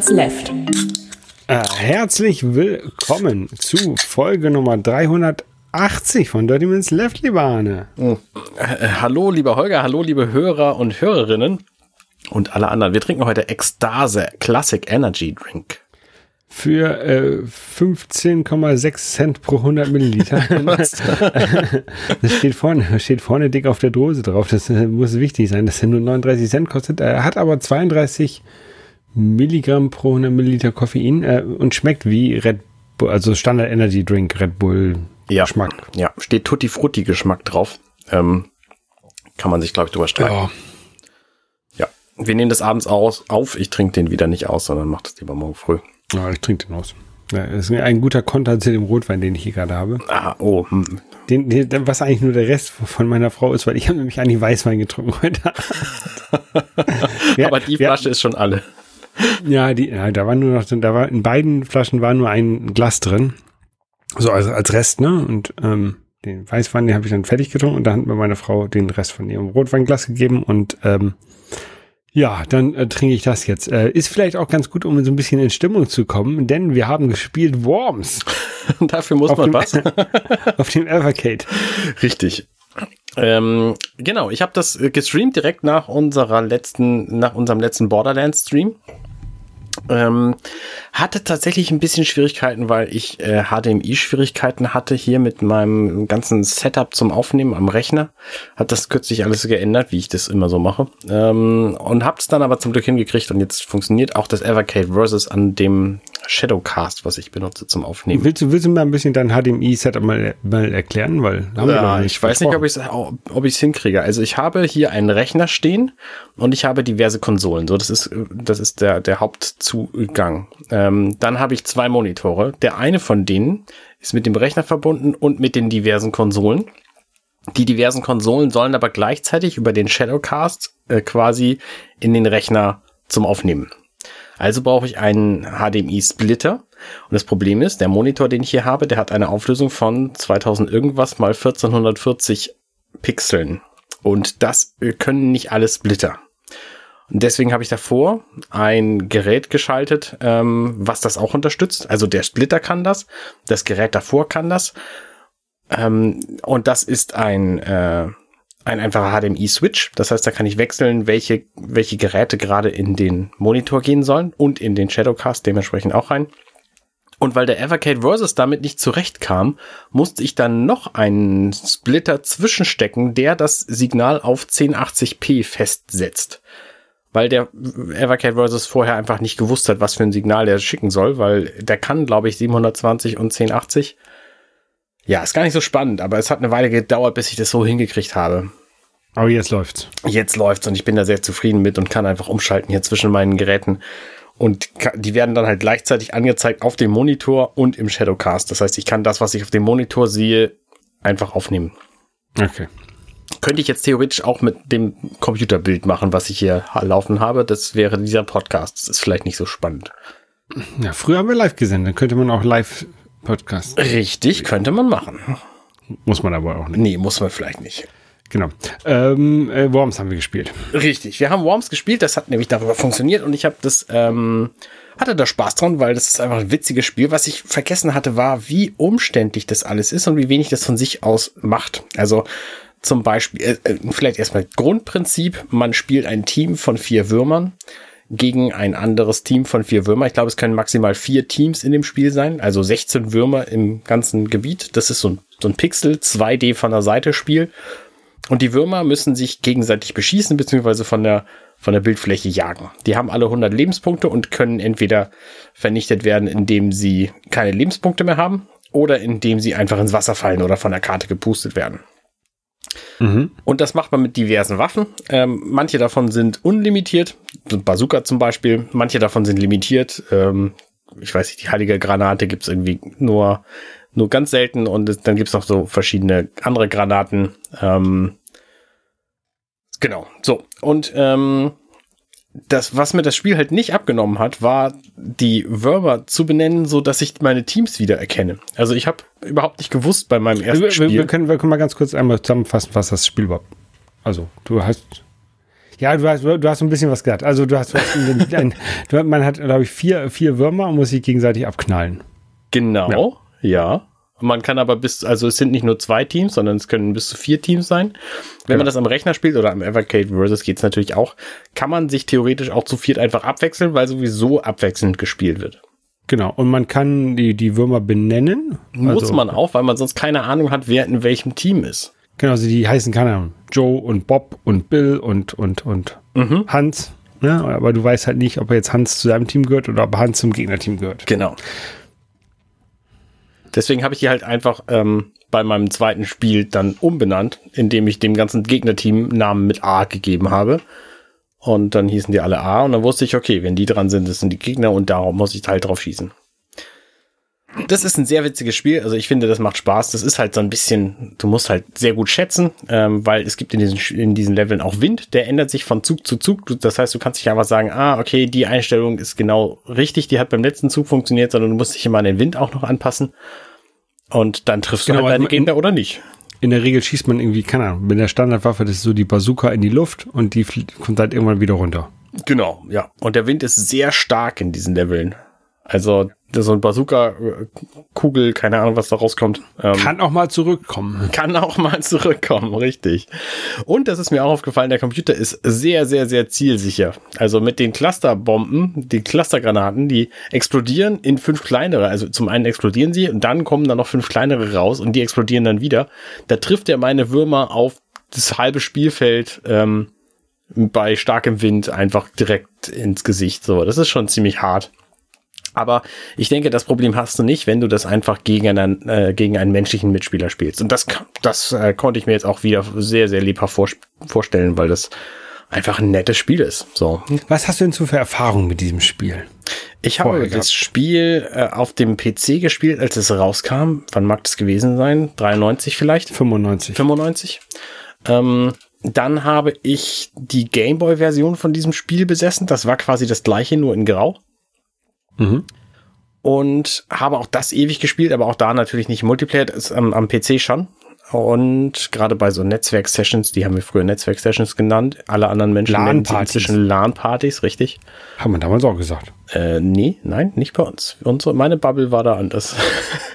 Minutes Left. Äh, herzlich willkommen zu Folge Nummer 380 von Dirty Minutes Left, liebe Arne. Äh, hallo, lieber Holger, hallo, liebe Hörer und Hörerinnen und alle anderen. Wir trinken heute Ekstase Classic Energy Drink. Für äh, 15,6 Cent pro 100 Milliliter. das steht vorne, steht vorne dick auf der Dose drauf. Das äh, muss wichtig sein, dass er nur 39 Cent kostet. Er hat aber 32 Milligramm pro 100 Milliliter Koffein äh, und schmeckt wie Red Bull, also Standard Energy Drink, Red Bull ja. Geschmack. Ja, steht Tutti Frutti Geschmack drauf. Ähm, kann man sich, glaube ich, drüber streiten. Ja. ja, wir nehmen das abends aus, auf. Ich trinke den wieder nicht aus, sondern mache das lieber morgen früh. Ja, ich trinke den aus. Ja, das ist ein guter Konter zu dem Rotwein, den ich hier gerade habe. Ah, oh. Hm. Den, den, was eigentlich nur der Rest von meiner Frau ist, weil ich habe nämlich eigentlich Weißwein getrunken heute. ja, Aber die Flasche ja, ist schon alle. Ja, die, ja, da war nur noch, da war in beiden Flaschen war nur ein Glas drin. So also als Rest, ne? Und ähm, den Weißwein, den habe ich dann fertig getrunken und da hat mir meine Frau den Rest von ihrem Rotweinglas gegeben und ähm, ja, dann äh, trinke ich das jetzt. Äh, ist vielleicht auch ganz gut, um so ein bisschen in Stimmung zu kommen, denn wir haben gespielt Worms. Dafür muss man dem, was? auf dem Evercade. Richtig. Ähm, genau, ich habe das äh, gestreamt direkt nach unserer letzten, nach unserem letzten Borderlands Stream. Ähm, hatte tatsächlich ein bisschen Schwierigkeiten, weil ich äh, HDMI-Schwierigkeiten hatte hier mit meinem ganzen Setup zum Aufnehmen am Rechner. Hat das kürzlich alles geändert, wie ich das immer so mache. Ähm, und hab's dann aber zum Glück hingekriegt und jetzt funktioniert auch das Evercade Versus an dem Shadowcast, was ich benutze zum Aufnehmen. Willst du, willst du mal ein bisschen dein HDMI-Setup mal, mal erklären? Weil ja, ich weiß nicht, ob ich es ob ich's hinkriege. Also ich habe hier einen Rechner stehen und ich habe diverse Konsolen. So, das ist, das ist der, der Hauptzugang. Ähm, dann habe ich zwei Monitore. Der eine von denen ist mit dem Rechner verbunden und mit den diversen Konsolen. Die diversen Konsolen sollen aber gleichzeitig über den Shadowcast äh, quasi in den Rechner zum Aufnehmen. Also brauche ich einen HDMI-Splitter. Und das Problem ist, der Monitor, den ich hier habe, der hat eine Auflösung von 2000 irgendwas mal 1440 Pixeln. Und das können nicht alle Splitter. Und deswegen habe ich davor ein Gerät geschaltet, ähm, was das auch unterstützt. Also der Splitter kann das, das Gerät davor kann das. Ähm, und das ist ein äh, ein einfacher HDMI-Switch. Das heißt, da kann ich wechseln, welche, welche Geräte gerade in den Monitor gehen sollen und in den Shadowcast dementsprechend auch rein. Und weil der Evercade Versus damit nicht zurechtkam, musste ich dann noch einen Splitter zwischenstecken, der das Signal auf 1080p festsetzt. Weil der Evercade Versus vorher einfach nicht gewusst hat, was für ein Signal der schicken soll, weil der kann, glaube ich, 720 und 1080. Ja, ist gar nicht so spannend, aber es hat eine Weile gedauert, bis ich das so hingekriegt habe. Aber jetzt läuft's. Jetzt läuft's und ich bin da sehr zufrieden mit und kann einfach umschalten hier zwischen meinen Geräten. Und die werden dann halt gleichzeitig angezeigt auf dem Monitor und im Shadowcast. Das heißt, ich kann das, was ich auf dem Monitor sehe, einfach aufnehmen. Okay. Könnte ich jetzt theoretisch auch mit dem Computerbild machen, was ich hier laufen habe. Das wäre dieser Podcast. Das ist vielleicht nicht so spannend. Ja, früher haben wir live gesendet. Dann könnte man auch live Podcast. Richtig, könnte man machen. Muss man aber auch nicht. Nee, muss man vielleicht nicht. Genau. Ähm, äh, Worms haben wir gespielt. Richtig, wir haben Worms gespielt, das hat nämlich darüber funktioniert und ich habe das, ähm, hatte da Spaß dran, weil das ist einfach ein witziges Spiel. Was ich vergessen hatte, war, wie umständlich das alles ist und wie wenig das von sich aus macht. Also zum Beispiel, äh, äh vielleicht erstmal Grundprinzip, man spielt ein Team von vier Würmern gegen ein anderes Team von vier Würmer. Ich glaube, es können maximal vier Teams in dem Spiel sein, also 16 Würmer im ganzen Gebiet. Das ist so ein, so ein Pixel 2D von der Seite Spiel. Und die Würmer müssen sich gegenseitig beschießen, beziehungsweise von der, von der Bildfläche jagen. Die haben alle 100 Lebenspunkte und können entweder vernichtet werden, indem sie keine Lebenspunkte mehr haben oder indem sie einfach ins Wasser fallen oder von der Karte gepustet werden. Mhm. Und das macht man mit diversen Waffen. Ähm, manche davon sind unlimitiert, Bazooka zum Beispiel. Manche davon sind limitiert. Ähm, ich weiß nicht, die heilige Granate gibt's irgendwie nur, nur ganz selten und dann gibt's noch so verschiedene andere Granaten. Ähm, genau, so. Und ähm, das, was mir das Spiel halt nicht abgenommen hat, war die Würmer zu benennen, so dass ich meine Teams wieder erkenne. Also ich habe überhaupt nicht gewusst bei meinem ersten wir, Spiel. Wir können, wir können mal ganz kurz einmal zusammenfassen, was das Spiel war. Also du hast Ja, du hast, du hast ein bisschen was gesagt. Also du hast, ein, du, man hat, glaube ich, vier, vier Würmer und muss sich gegenseitig abknallen. Genau, ja. ja. Man kann aber bis, also es sind nicht nur zwei Teams, sondern es können bis zu vier Teams sein. Wenn genau. man das am Rechner spielt oder am Evercade Versus geht es natürlich auch, kann man sich theoretisch auch zu viert einfach abwechseln, weil sowieso abwechselnd gespielt wird. Genau, und man kann die, die Würmer benennen. Muss also, man auch, weil man sonst keine Ahnung hat, wer in welchem Team ist. Genau, also die heißen, keine Ahnung, Joe und Bob und Bill und, und, und mhm. Hans. Ne? Aber du weißt halt nicht, ob er jetzt Hans zu seinem Team gehört oder ob Hans zum Gegnerteam gehört. Genau. Deswegen habe ich die halt einfach ähm, bei meinem zweiten Spiel dann umbenannt, indem ich dem ganzen Gegnerteam Namen mit A gegeben habe. Und dann hießen die alle A und dann wusste ich, okay, wenn die dran sind, das sind die Gegner und darum muss ich halt drauf schießen. Das ist ein sehr witziges Spiel. Also ich finde, das macht Spaß. Das ist halt so ein bisschen, du musst halt sehr gut schätzen, ähm, weil es gibt in diesen, in diesen Leveln auch Wind. Der ändert sich von Zug zu Zug. Das heißt, du kannst nicht einfach sagen, ah, okay, die Einstellung ist genau richtig. Die hat beim letzten Zug funktioniert, sondern du musst dich immer an den Wind auch noch anpassen. Und dann triffst genau, du halt deine Gegner oder nicht. In der Regel schießt man irgendwie, keine Ahnung, mit der Standardwaffe, das ist so die Bazooka in die Luft und die kommt halt irgendwann wieder runter. Genau, ja. Und der Wind ist sehr stark in diesen Leveln. Also so ein Bazooka-Kugel, keine Ahnung, was da rauskommt. Ähm, kann auch mal zurückkommen. Kann auch mal zurückkommen, richtig. Und das ist mir auch aufgefallen, der Computer ist sehr, sehr, sehr zielsicher. Also mit den Clusterbomben, die Clustergranaten, die explodieren in fünf kleinere. Also zum einen explodieren sie und dann kommen da noch fünf kleinere raus und die explodieren dann wieder. Da trifft er meine Würmer auf das halbe Spielfeld ähm, bei starkem Wind einfach direkt ins Gesicht. So, das ist schon ziemlich hart. Aber ich denke, das Problem hast du nicht, wenn du das einfach gegen einen, äh, gegen einen menschlichen Mitspieler spielst. Und das, das äh, konnte ich mir jetzt auch wieder sehr, sehr lebhaft vor, vorstellen, weil das einfach ein nettes Spiel ist. So. Was hast du denn so für Erfahrungen mit diesem Spiel? Ich habe Vorher das gehabt. Spiel äh, auf dem PC gespielt, als es rauskam. Wann mag das gewesen sein? 93 vielleicht? 95. 95. Ähm, dann habe ich die Gameboy-Version von diesem Spiel besessen. Das war quasi das gleiche, nur in Grau. Mhm. Und habe auch das ewig gespielt, aber auch da natürlich nicht Multiplayer, ist am, am PC schon. Und gerade bei so Netzwerk-Sessions, die haben wir früher Netzwerk-Sessions genannt, alle anderen Menschen nennen sie inzwischen LAN-Partys, richtig? Haben wir damals auch gesagt. Äh, nee, nein, nicht bei uns. Unsere, meine Bubble war da anders.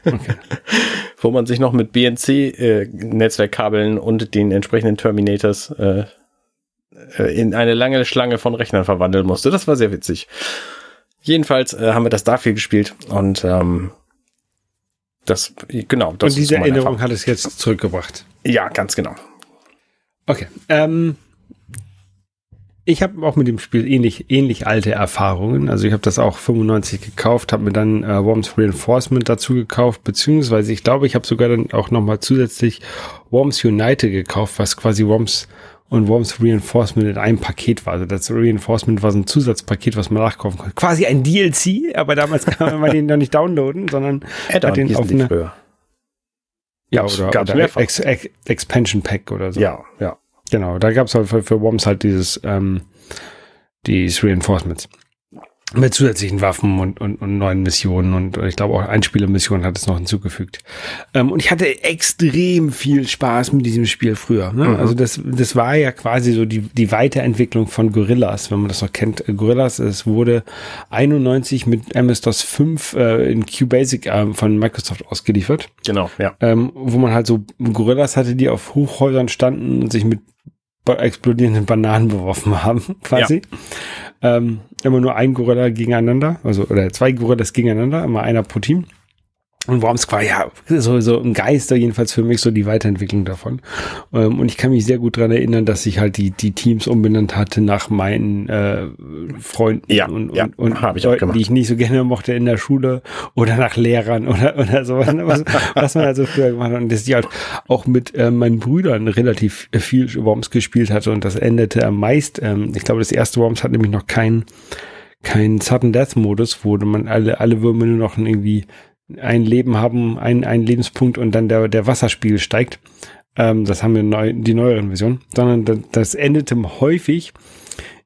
Okay. Wo man sich noch mit BNC-Netzwerkkabeln äh, und den entsprechenden Terminators äh, äh, in eine lange Schlange von Rechnern verwandeln musste. Das war sehr witzig. Jedenfalls äh, haben wir das da viel gespielt und ähm, das, genau. Das und diese Erinnerung Erfahrung. hat es jetzt zurückgebracht. Ja, ganz genau. Okay. Ähm, ich habe auch mit dem Spiel ähnlich, ähnlich alte Erfahrungen. Also ich habe das auch 95 gekauft, habe mir dann äh, Worms Reinforcement dazu gekauft, beziehungsweise ich glaube, ich habe sogar dann auch nochmal zusätzlich Worms United gekauft, was quasi Worms und Worms Reinforcement in einem Paket war. Also das Reinforcement war so ein Zusatzpaket, was man nachkaufen konnte. Quasi ein DLC, aber damals kann man den noch nicht downloaden, sondern hat den auf eine, früher. Ja, gab's, oder, gab's oder Ex, Ex, Expansion Pack oder so. Ja, ja. Genau, da gab es halt für, für Worms halt dieses, ähm, dieses Reinforcements mit zusätzlichen Waffen und, und, und neuen Missionen und ich glaube auch Einspielermissionen hat es noch hinzugefügt. Ähm, und ich hatte extrem viel Spaß mit diesem Spiel früher. Ne? Mhm. Also das, das war ja quasi so die, die Weiterentwicklung von Gorillas, wenn man das noch kennt. Äh, Gorillas, es wurde 91 mit MS-DOS 5 äh, in QBasic äh, von Microsoft ausgeliefert. Genau, ja. Ähm, wo man halt so Gorillas hatte, die auf Hochhäusern standen und sich mit explodierenden Bananen beworfen haben, quasi. Ja. Ähm, immer nur ein Gorilla gegeneinander, also oder zwei Gorillas gegeneinander, immer einer pro Team. Und Worms war ja so, so ein Geister, jedenfalls für mich so die Weiterentwicklung davon. Ähm, und ich kann mich sehr gut dran erinnern, dass ich halt die, die Teams umbenannt hatte nach meinen äh, Freunden ja, und, ja, und, und Leuten, die ich nicht so gerne mochte in der Schule oder nach Lehrern oder, oder sowas, was, was man also früher gemacht hat. Und dass ich halt auch mit äh, meinen Brüdern relativ viel Worms gespielt hatte und das endete am meist, ähm, ich glaube, das erste Worms hat nämlich noch keinen kein Sudden Death Modus, wo man alle, alle Würmer nur noch irgendwie ein Leben haben, ein, ein Lebenspunkt und dann der, der Wasserspiegel steigt. Ähm, das haben wir neu, die neueren Versionen. Sondern das, das endete häufig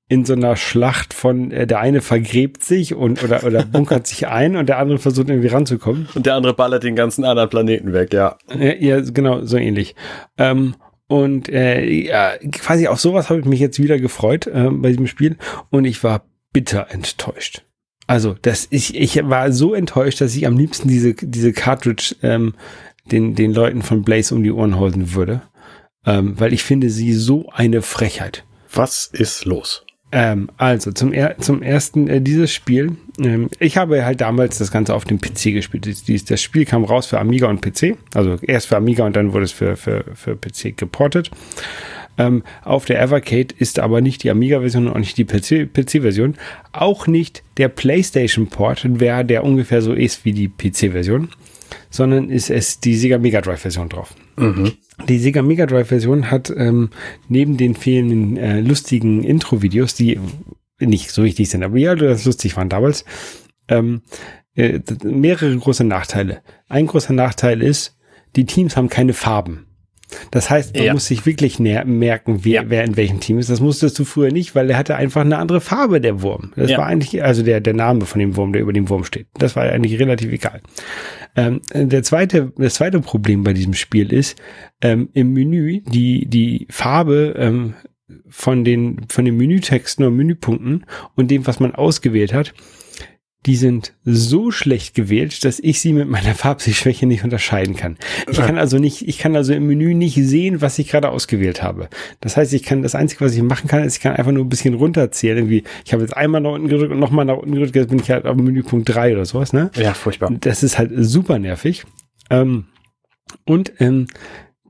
in so einer Schlacht von äh, der eine vergräbt sich und oder oder bunkert sich ein und der andere versucht irgendwie ranzukommen. Und der andere ballert den ganzen anderen Planeten weg, ja. Ja, ja genau, so ähnlich. Ähm, Und äh, ja, quasi auf sowas habe ich mich jetzt wieder gefreut äh, bei diesem Spiel und ich war bitter enttäuscht. Also, das ich, ich war so enttäuscht, dass ich am liebsten diese, diese Cartridge ähm, den, den Leuten von Blaze um die Ohren halten würde. Ähm, weil ich finde sie so eine Frechheit. Was ist los? Ähm, also zum, er zum ersten äh, dieses Spiel. Ähm, ich habe halt damals das Ganze auf dem PC gespielt. Dies, das Spiel kam raus für Amiga und PC. Also erst für Amiga und dann wurde es für, für, für PC geportet. Ähm, auf der Evercade ist aber nicht die Amiga-Version und auch nicht die PC-Version. auch nicht der PlayStation-Port, der ungefähr so ist wie die PC-Version, sondern ist es die Sega Mega Drive-Version drauf. Mhm. Die Sega Mega Drive-Version hat ähm, neben den fehlenden äh, lustigen Intro-Videos, die nicht so wichtig sind, aber ja, das lustig waren damals, ähm, äh, mehrere große Nachteile. Ein großer Nachteil ist, die Teams haben keine Farben. Das heißt, man ja. muss sich wirklich merken, wer, ja. wer in welchem Team ist. Das musstest du früher nicht, weil er hatte einfach eine andere Farbe, der Wurm. Das ja. war eigentlich, also der, der Name von dem Wurm, der über dem Wurm steht. Das war eigentlich relativ egal. Ähm, der zweite, das zweite Problem bei diesem Spiel ist, ähm, im Menü, die, die Farbe, ähm, von den, von den Menütexten und Menüpunkten und dem, was man ausgewählt hat, die sind so schlecht gewählt, dass ich sie mit meiner Farbsehschwäche nicht unterscheiden kann. Ich kann also nicht, ich kann also im Menü nicht sehen, was ich gerade ausgewählt habe. Das heißt, ich kann, das Einzige, was ich machen kann, ist, ich kann einfach nur ein bisschen runterzählen. Irgendwie, ich habe jetzt einmal nach unten gedrückt und nochmal nach unten gedrückt, jetzt bin ich halt auf Menüpunkt 3 oder sowas, ne? Ja, furchtbar. Das ist halt super nervig. Ähm, und ähm,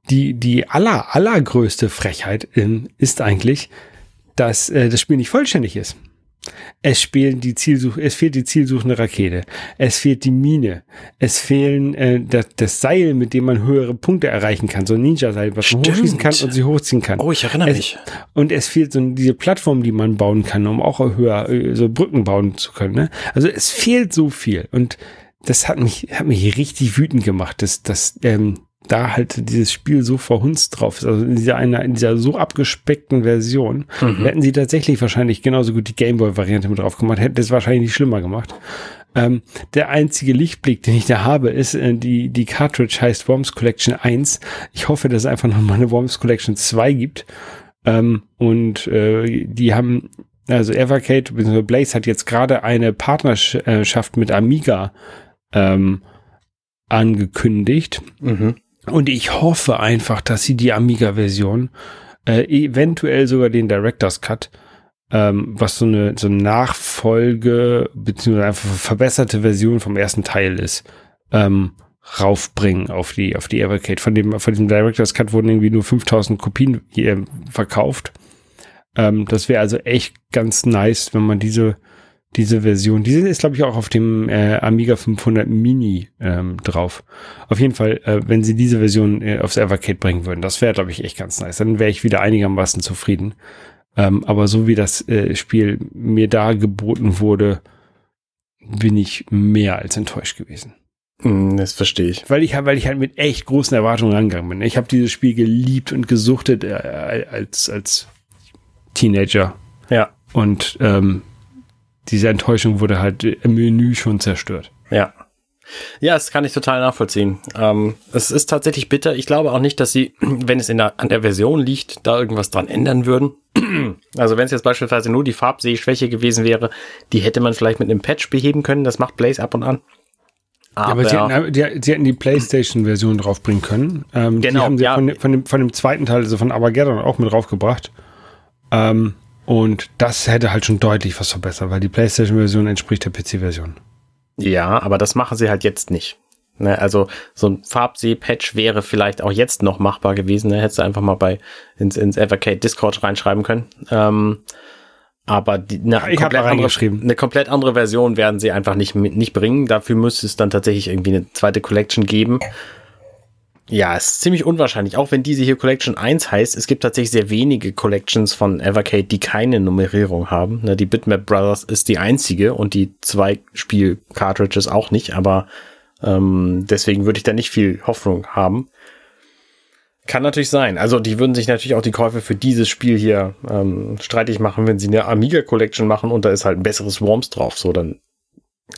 die, die aller, allergrößte Frechheit ähm, ist eigentlich, dass äh, das Spiel nicht vollständig ist. Es spielen die Zielsuch es fehlt die zielsuchende Rakete. Es fehlt die Mine. Es fehlen äh, das, das Seil, mit dem man höhere Punkte erreichen kann. So ein Ninja-Seil, was Stimmt. man hochschießen kann und sie hochziehen kann. Oh, ich erinnere es, mich. Und es fehlt so diese Plattform, die man bauen kann, um auch höher äh, so Brücken bauen zu können. Ne? Also es fehlt so viel. Und das hat mich, hat mich richtig wütend gemacht, dass, dass ähm, da halt dieses Spiel so verhunzt drauf ist, also in dieser, einer, in dieser so abgespeckten Version, mhm. hätten sie tatsächlich wahrscheinlich genauso gut die Gameboy-Variante mit drauf gemacht, hätten das wahrscheinlich nicht schlimmer gemacht. Ähm, der einzige Lichtblick, den ich da habe, ist, äh, die, die Cartridge heißt Worms Collection 1. Ich hoffe, dass es einfach nochmal eine Worms Collection 2 gibt. Ähm, und äh, die haben, also Evercade bzw. Blaze hat jetzt gerade eine Partnerschaft mit Amiga ähm, angekündigt. Mhm. Und ich hoffe einfach, dass sie die Amiga-Version, äh, eventuell sogar den Director's Cut, ähm, was so eine, so eine Nachfolge, beziehungsweise einfach verbesserte Version vom ersten Teil ist, ähm, raufbringen auf die, auf die Evercade. Von dem, von diesem Director's Cut wurden irgendwie nur 5000 Kopien hier verkauft. Ähm, das wäre also echt ganz nice, wenn man diese, diese Version. Diese ist, glaube ich, auch auf dem äh, Amiga 500 Mini ähm, drauf. Auf jeden Fall, äh, wenn sie diese Version äh, aufs Evercade bringen würden, das wäre, glaube ich, echt ganz nice. Dann wäre ich wieder einigermaßen zufrieden. Ähm, aber so wie das äh, Spiel mir da geboten wurde, bin ich mehr als enttäuscht gewesen. Hm, das verstehe ich. Weil ich, weil ich halt mit echt großen Erwartungen rangegangen bin. Ich habe dieses Spiel geliebt und gesuchtet äh, als, als Teenager. Ja. Und ähm, diese Enttäuschung wurde halt im Menü schon zerstört. Ja. Ja, das kann ich total nachvollziehen. Ähm, es ist tatsächlich bitter. Ich glaube auch nicht, dass sie, wenn es in der, an der Version liegt, da irgendwas dran ändern würden. Also wenn es jetzt beispielsweise nur die Farbsehschwäche gewesen wäre, die hätte man vielleicht mit einem Patch beheben können. Das macht Blaze ab und an. Aber, ja, aber sie, hätten, die, sie hätten die PlayStation-Version draufbringen können. Ähm, genau. Die haben sie ja. von, von, dem, von dem zweiten Teil, also von Armageddon, auch mit draufgebracht. Ähm, und das hätte halt schon deutlich was verbessert, weil die PlayStation-Version entspricht der PC-Version. Ja, aber das machen sie halt jetzt nicht. Ne, also so ein Farbseh-Patch wäre vielleicht auch jetzt noch machbar gewesen. Ne? Hättest du einfach mal bei ins, ins Evercade Discord reinschreiben können. Ähm, aber die, eine, ich komplett andere, eine komplett andere Version werden sie einfach nicht, nicht bringen. Dafür müsste es dann tatsächlich irgendwie eine zweite Collection geben. Ja, es ist ziemlich unwahrscheinlich. Auch wenn diese hier Collection 1 heißt, es gibt tatsächlich sehr wenige Collections von Evercade, die keine Nummerierung haben. Die Bitmap Brothers ist die einzige und die zwei Spiel-Cartridges auch nicht, aber ähm, deswegen würde ich da nicht viel Hoffnung haben. Kann natürlich sein. Also die würden sich natürlich auch die Käufe für dieses Spiel hier ähm, streitig machen, wenn sie eine Amiga Collection machen und da ist halt ein besseres Worms drauf. So, dann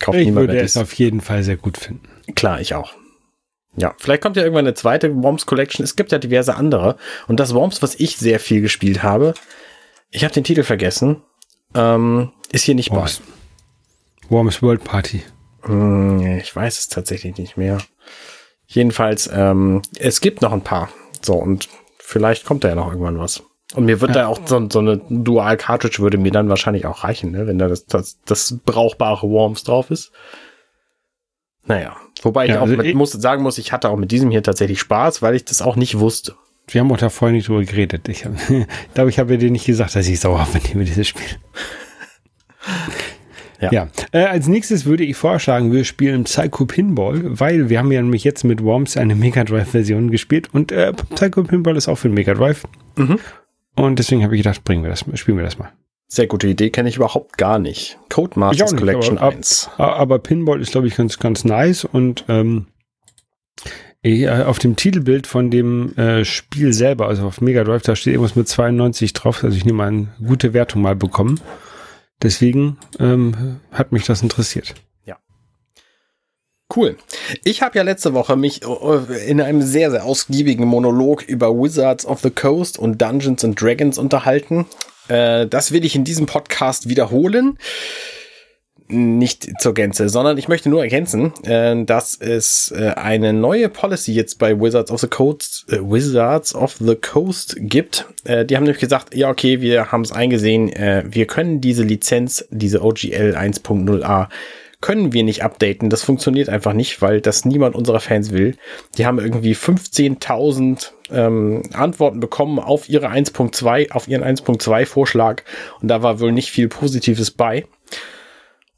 kauft ich niemand würde es auf jeden Fall sehr gut finden. Klar, ich auch. Ja, vielleicht kommt ja irgendwann eine zweite Worms Collection. Es gibt ja diverse andere. Und das Worms, was ich sehr viel gespielt habe, ich habe den Titel vergessen, ähm, ist hier nicht Worms. bei. Worms World Party. Hm, ich weiß es tatsächlich nicht mehr. Jedenfalls, ähm, es gibt noch ein paar. So, und vielleicht kommt da ja noch irgendwann was. Und mir wird ja. da auch so, so eine Dual-Cartridge würde mir dann wahrscheinlich auch reichen, ne? wenn da das, das, das brauchbare Worms drauf ist. Naja, wobei ja, ich auch also mit, muss, sagen muss, ich hatte auch mit diesem hier tatsächlich Spaß, weil ich das auch nicht wusste. Wir haben auch da vorhin nicht drüber geredet. Ich, hab, ich glaube, ich habe dir nicht gesagt, dass ich sauer bin über dieses Spiel. Ja. ja. Äh, als nächstes würde ich vorschlagen, wir spielen Psycho Pinball, weil wir haben ja nämlich jetzt mit Worms eine Mega Drive-Version gespielt und äh, Psycho Pinball ist auch für den Mega Drive. Mhm. Und deswegen habe ich gedacht, bringen wir das, spielen wir das mal. Sehr gute Idee, kenne ich überhaupt gar nicht. Codemasters nicht, Collection aber, 1. Aber, aber Pinball ist, glaube ich, ganz, ganz nice und ähm, äh, auf dem Titelbild von dem äh, Spiel selber, also auf Mega Drive, da steht irgendwas mit 92 drauf. Also ich nehme an, gute Wertung mal bekommen. Deswegen ähm, hat mich das interessiert. Ja. Cool. Ich habe ja letzte Woche mich äh, in einem sehr, sehr ausgiebigen Monolog über Wizards of the Coast und Dungeons and Dragons unterhalten. Äh, das will ich in diesem Podcast wiederholen nicht zur Gänze, sondern ich möchte nur ergänzen, äh, dass es äh, eine neue Policy jetzt bei Wizards of the Coast, äh, Wizards of the Coast gibt. Äh, die haben nämlich gesagt, ja okay, wir haben es eingesehen, wir können diese Lizenz, diese OGL 1.0a können wir nicht updaten. Das funktioniert einfach nicht, weil das niemand unserer Fans will. Die haben irgendwie 15.000 ähm, Antworten bekommen auf ihre 1.2, auf ihren 1.2 Vorschlag und da war wohl nicht viel Positives bei.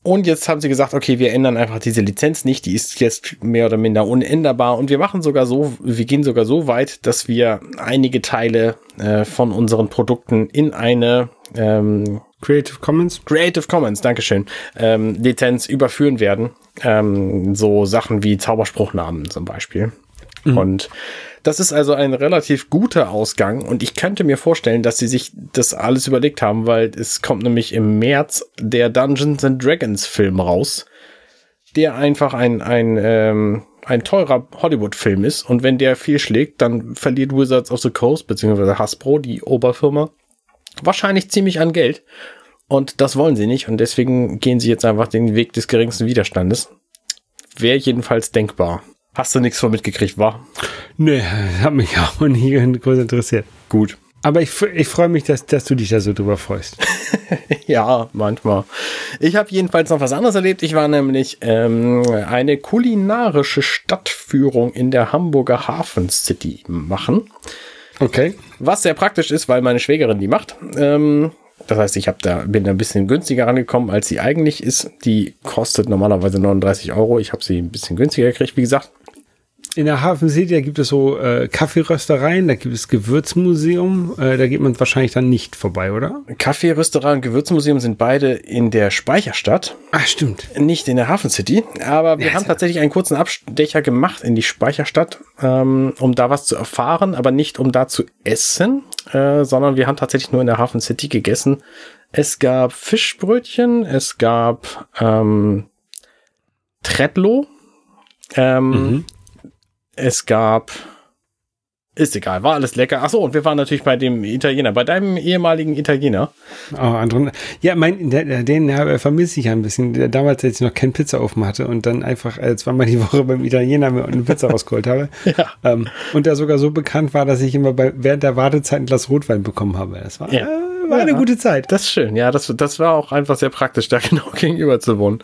Und jetzt haben sie gesagt, okay, wir ändern einfach diese Lizenz nicht, die ist jetzt mehr oder minder unänderbar und wir machen sogar so, wir gehen sogar so weit, dass wir einige Teile äh, von unseren Produkten in eine ähm, Creative Commons Creative Commons, Dankeschön, ähm, Lizenz überführen werden. Ähm, so Sachen wie Zauberspruchnamen zum Beispiel. Mhm. Und das ist also ein relativ guter Ausgang und ich könnte mir vorstellen, dass sie sich das alles überlegt haben, weil es kommt nämlich im März der Dungeons and Dragons Film raus, der einfach ein, ein, ähm, ein teurer Hollywood-Film ist und wenn der viel schlägt, dann verliert Wizards of the Coast beziehungsweise Hasbro, die Oberfirma, wahrscheinlich ziemlich an Geld. Und das wollen sie nicht und deswegen gehen sie jetzt einfach den Weg des geringsten Widerstandes. Wäre jedenfalls denkbar. Hast du nichts von mitgekriegt, war? Nee, hat mich auch nie groß interessiert. Gut. Aber ich, ich freue mich, dass, dass du dich da so drüber freust. ja, manchmal. Ich habe jedenfalls noch was anderes erlebt. Ich war nämlich ähm, eine kulinarische Stadtführung in der Hamburger Hafen City machen. Okay. Was sehr praktisch ist, weil meine Schwägerin die macht. Ähm, das heißt, ich hab da, bin da ein bisschen günstiger rangekommen, als sie eigentlich ist. Die kostet normalerweise 39 Euro. Ich habe sie ein bisschen günstiger gekriegt, wie gesagt in der Hafen City, da gibt es so äh, Kaffeeröstereien, da gibt es Gewürzmuseum, äh, da geht man wahrscheinlich dann nicht vorbei, oder? Kaffeerösterei und Gewürzmuseum sind beide in der Speicherstadt. Ach, stimmt. Nicht in der Hafen City, aber wir ja, haben tatsächlich einen kurzen Abstecher gemacht in die Speicherstadt, ähm, um da was zu erfahren, aber nicht um da zu essen, äh, sondern wir haben tatsächlich nur in der Hafen City gegessen. Es gab Fischbrötchen, es gab ähm, Tretlo, ähm, mhm. Es gab. Ist egal, war alles lecker. Achso, und wir waren natürlich bei dem Italiener, bei deinem ehemaligen Italiener. Oh, anderen. Ja, mein, den ja, vermisse ich ein bisschen. Damals, als ich noch kein Pizza offen hatte und dann einfach äh, zweimal die Woche beim Italiener mir eine Pizza rausgeholt habe. ja. Ähm, und der sogar so bekannt war, dass ich immer bei, während der Wartezeit ein Glas Rotwein bekommen habe. Das war, ja. äh, war ja, eine gute Zeit. Das ist schön. Ja, das, das war auch einfach sehr praktisch, da genau gegenüber zu wohnen.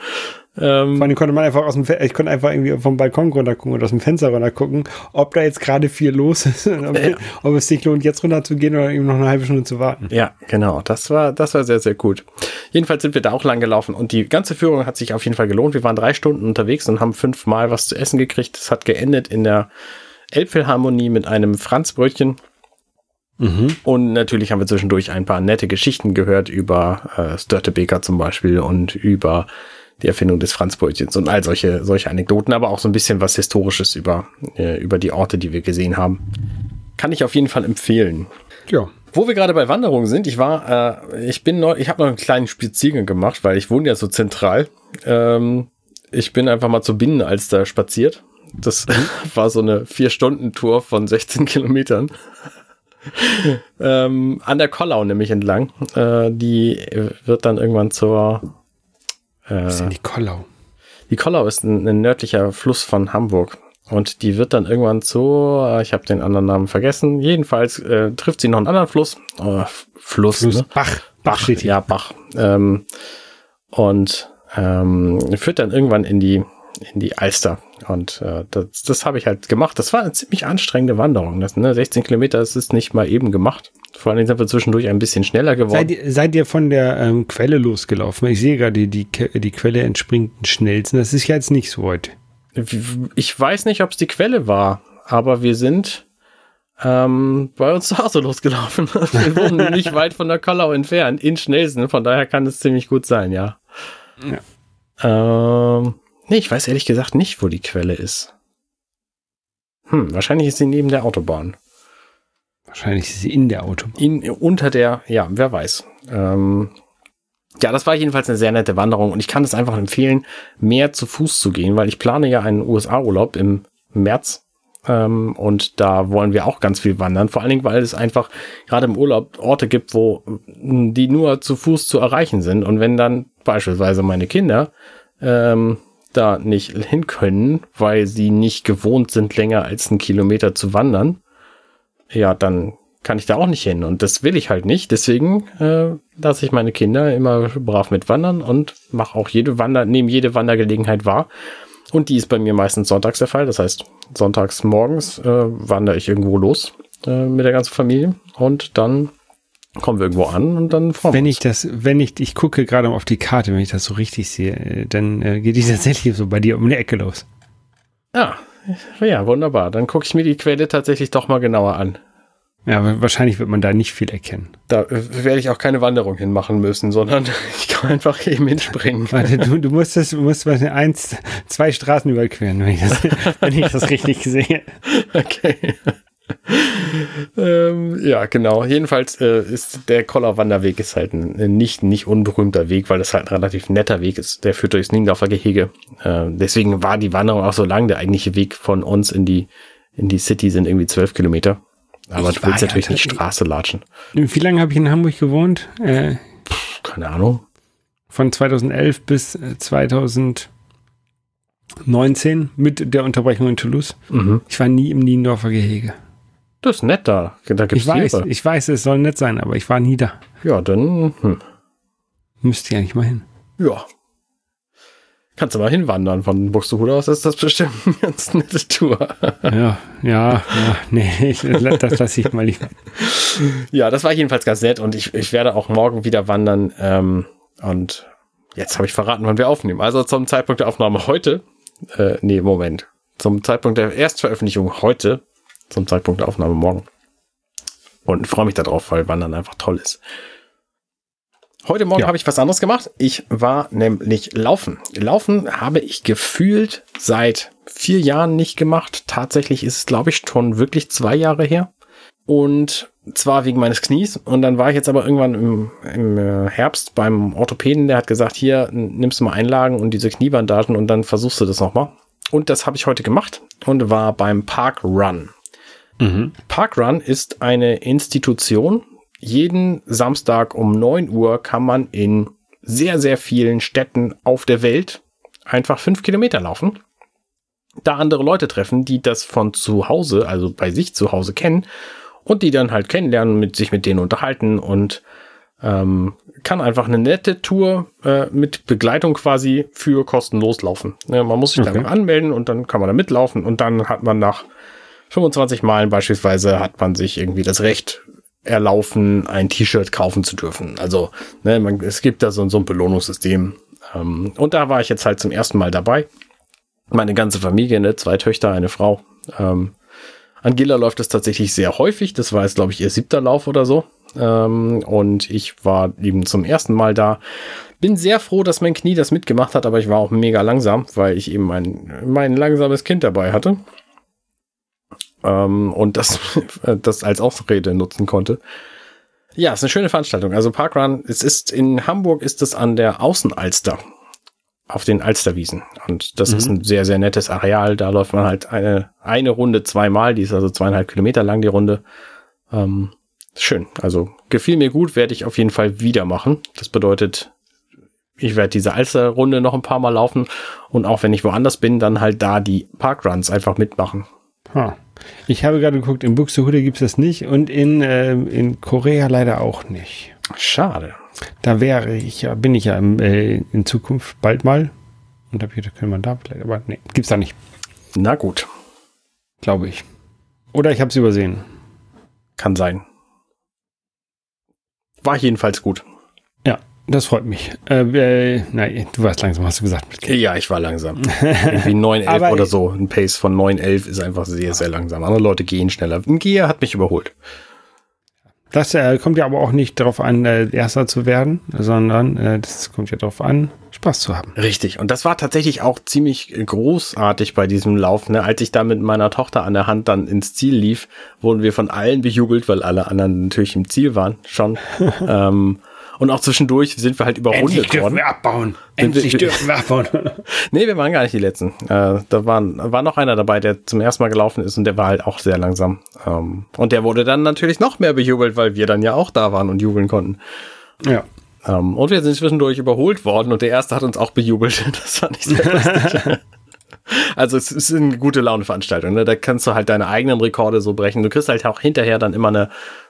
Ähm, Vor allem konnte man einfach aus dem, ich konnte einfach irgendwie vom Balkon runter gucken oder aus dem Fenster runter gucken, ob da jetzt gerade viel los ist, ob, ja. ob, es sich lohnt, jetzt runter zu gehen oder eben noch eine halbe Stunde zu warten. Ja, genau. Das war, das war sehr, sehr gut. Jedenfalls sind wir da auch lang gelaufen und die ganze Führung hat sich auf jeden Fall gelohnt. Wir waren drei Stunden unterwegs und haben fünfmal was zu essen gekriegt. Es hat geendet in der Elbphilharmonie mit einem Franzbrötchen. Mhm. Und natürlich haben wir zwischendurch ein paar nette Geschichten gehört über äh, Störtebeker zum Beispiel und über die Erfindung des Franzbrötchens und all solche, solche Anekdoten, aber auch so ein bisschen was Historisches über, äh, über die Orte, die wir gesehen haben. Kann ich auf jeden Fall empfehlen. Ja. Wo wir gerade bei Wanderungen sind, ich war, äh, ich bin noch, ich habe noch einen kleinen Spaziergang gemacht, weil ich wohne ja so zentral. Ähm, ich bin einfach mal zur Binnenalster spaziert Das war so eine Vier-Stunden-Tour von 16 Kilometern. ähm, an der Kollau nämlich entlang. Äh, die wird dann irgendwann zur. Äh, Was ist denn die Kollau? Die Kollau ist ein, ein, nördlicher Fluss von Hamburg. Und die wird dann irgendwann zu, äh, ich habe den anderen Namen vergessen. Jedenfalls äh, trifft sie noch einen anderen Fluss. Oh, Fluss, Fluss ne? Bach. Bach, Bach ja, Bach. Ähm, und ähm, führt dann irgendwann in die in die Alster. Und äh, das, das habe ich halt gemacht. Das war eine ziemlich anstrengende Wanderung. Das, ne, 16 Kilometer, das ist nicht mal eben gemacht. Vor allem sind wir zwischendurch ein bisschen schneller geworden. Seid ihr, seid ihr von der ähm, Quelle losgelaufen? Ich sehe gerade, die, die, die Quelle entspringt am schnellsten. Das ist ja jetzt nicht so heute. Ich weiß nicht, ob es die Quelle war, aber wir sind ähm, bei uns zu Hause losgelaufen. wir wohnen nicht weit von der Kollau entfernt, in Schnelsen. Von daher kann es ziemlich gut sein, ja. ja. Ähm, Nee, ich weiß ehrlich gesagt nicht, wo die Quelle ist. Hm, wahrscheinlich ist sie neben der Autobahn. Wahrscheinlich ist sie in der Autobahn. In, unter der, ja, wer weiß. Ähm, ja, das war jedenfalls eine sehr nette Wanderung und ich kann es einfach empfehlen, mehr zu Fuß zu gehen, weil ich plane ja einen USA-Urlaub im März ähm, und da wollen wir auch ganz viel wandern. Vor allen Dingen, weil es einfach gerade im Urlaub Orte gibt, wo die nur zu Fuß zu erreichen sind und wenn dann beispielsweise meine Kinder ähm, da nicht hin können, weil sie nicht gewohnt sind, länger als einen Kilometer zu wandern, ja, dann kann ich da auch nicht hin. Und das will ich halt nicht. Deswegen äh, lasse ich meine Kinder immer brav mitwandern und mache auch jede Wander, nehme jede Wandergelegenheit wahr. Und die ist bei mir meistens sonntags der Fall. Das heißt, sonntags morgens äh, wandere ich irgendwo los äh, mit der ganzen Familie und dann kommen wir irgendwo an und dann fahren Wenn ich das, wenn ich, ich gucke gerade auf die Karte, wenn ich das so richtig sehe, äh, dann äh, geht die tatsächlich so bei dir um die Ecke los. Ja, ja, wunderbar. Dann gucke ich mir die Quelle tatsächlich doch mal genauer an. Ja, wahrscheinlich wird man da nicht viel erkennen. Da äh, werde ich auch keine Wanderung hinmachen müssen, sondern ich kann einfach eben hinspringen. Warte, du, du musst das, du musst was, eins, zwei Straßen überqueren, wenn ich das, wenn ich das richtig sehe. Okay ähm, ja, genau. Jedenfalls äh, ist der Kollerwanderweg ist halt ein nicht, nicht unberühmter Weg, weil das halt ein relativ netter Weg ist. Der führt durchs Niendorfer Gehege. Äh, deswegen war die Wanderung auch so lang. Der eigentliche Weg von uns in die, in die City sind irgendwie zwölf Kilometer. Aber ich du willst natürlich nicht Straße latschen. Wie lange habe ich in Hamburg gewohnt? Äh, keine Ahnung. Von 2011 bis 2019 äh, mit der Unterbrechung in Toulouse. Mhm. Ich war nie im Niendorfer Gehege. Das ist nett da. da gibt's ich weiß, Tiere. ich weiß, es soll nett sein, aber ich war nie da. Ja, dann hm. müsste ja nicht mal hin. Ja. Kannst du mal hinwandern von Buxtehude aus, ist das bestimmt eine ganz nette Tour. ja, ja, ja, nee, das lasse ich mal lieber. Ja, das war jedenfalls ganz nett und ich, ich werde auch morgen wieder wandern. Ähm, und jetzt habe ich verraten, wann wir aufnehmen. Also zum Zeitpunkt der Aufnahme heute, äh, nee, Moment. Zum Zeitpunkt der Erstveröffentlichung heute zum Zeitpunkt der Aufnahme morgen. Und freue mich darauf, weil Wandern einfach toll ist. Heute Morgen ja. habe ich was anderes gemacht. Ich war nämlich laufen. Laufen habe ich gefühlt seit vier Jahren nicht gemacht. Tatsächlich ist es, glaube ich, schon wirklich zwei Jahre her. Und zwar wegen meines Knies. Und dann war ich jetzt aber irgendwann im, im äh, Herbst beim Orthopäden, der hat gesagt, hier nimmst du mal Einlagen und diese Kniebandagen und dann versuchst du das nochmal. Und das habe ich heute gemacht und war beim Park Run. Mhm. Parkrun ist eine Institution. Jeden Samstag um 9 Uhr kann man in sehr, sehr vielen Städten auf der Welt einfach fünf Kilometer laufen. Da andere Leute treffen, die das von zu Hause, also bei sich zu Hause kennen und die dann halt kennenlernen, mit sich mit denen unterhalten und ähm, kann einfach eine nette Tour äh, mit Begleitung quasi für kostenlos laufen. Ja, man muss sich okay. dann anmelden und dann kann man da mitlaufen und dann hat man nach 25 Malen beispielsweise hat man sich irgendwie das Recht erlaufen, ein T-Shirt kaufen zu dürfen. Also ne, man, es gibt da so, so ein Belohnungssystem. Ähm, und da war ich jetzt halt zum ersten Mal dabei. Meine ganze Familie, ne, zwei Töchter, eine Frau. Ähm, Angela läuft es tatsächlich sehr häufig. Das war jetzt, glaube ich, ihr siebter Lauf oder so. Ähm, und ich war eben zum ersten Mal da. Bin sehr froh, dass mein Knie das mitgemacht hat, aber ich war auch mega langsam, weil ich eben mein, mein langsames Kind dabei hatte ähm, und das, das als Ausrede nutzen konnte. Ja, ist eine schöne Veranstaltung. Also Parkrun, es ist in Hamburg ist es an der Außenalster. auf den Alsterwiesen. Und das mhm. ist ein sehr, sehr nettes Areal. Da läuft man halt eine, eine Runde zweimal, die ist also zweieinhalb Kilometer lang, die Runde. Ähm, schön. Also gefiel mir gut, werde ich auf jeden Fall wieder machen. Das bedeutet, ich werde diese Alster-Runde noch ein paar Mal laufen und auch wenn ich woanders bin, dann halt da die Parkruns einfach mitmachen. Ha. Ich habe gerade geguckt, in Buxtehude gibt es das nicht und in, äh, in Korea leider auch nicht. Schade. Da wäre ich ja, bin ich ja im, äh, in Zukunft bald mal. Und da können wir da vielleicht, aber nee, gibt's da nicht. Na gut. Glaube ich. Oder ich habe es übersehen. Kann sein. War jedenfalls gut. Das freut mich. Äh, äh, nein, du warst langsam, hast du gesagt. Ja, ich war langsam. Irgendwie 9,11 oder so. Ein Pace von 9,11 ist einfach sehr, sehr langsam. Andere Leute gehen schneller. Ein Gear hat mich überholt. Das äh, kommt ja aber auch nicht darauf an, äh, Erster zu werden, sondern äh, das kommt ja darauf an, Spaß zu haben. Richtig. Und das war tatsächlich auch ziemlich großartig bei diesem Lauf. Ne? Als ich da mit meiner Tochter an der Hand dann ins Ziel lief, wurden wir von allen bejubelt, weil alle anderen natürlich im Ziel waren schon. ähm, und auch zwischendurch sind wir halt überrundet Endlich dürfen worden. wir abbauen. Endlich dürfen wir abbauen. nee, wir waren gar nicht die Letzten. Äh, da waren, war noch einer dabei, der zum ersten Mal gelaufen ist und der war halt auch sehr langsam. Ähm, und der wurde dann natürlich noch mehr bejubelt, weil wir dann ja auch da waren und jubeln konnten. Ja. Ähm, und wir sind zwischendurch überholt worden und der erste hat uns auch bejubelt. Das fand ich sehr lustig. Also es ist eine gute Laune-Veranstaltung. Ne? Da kannst du halt deine eigenen Rekorde so brechen. Du kriegst halt auch hinterher dann immer eine,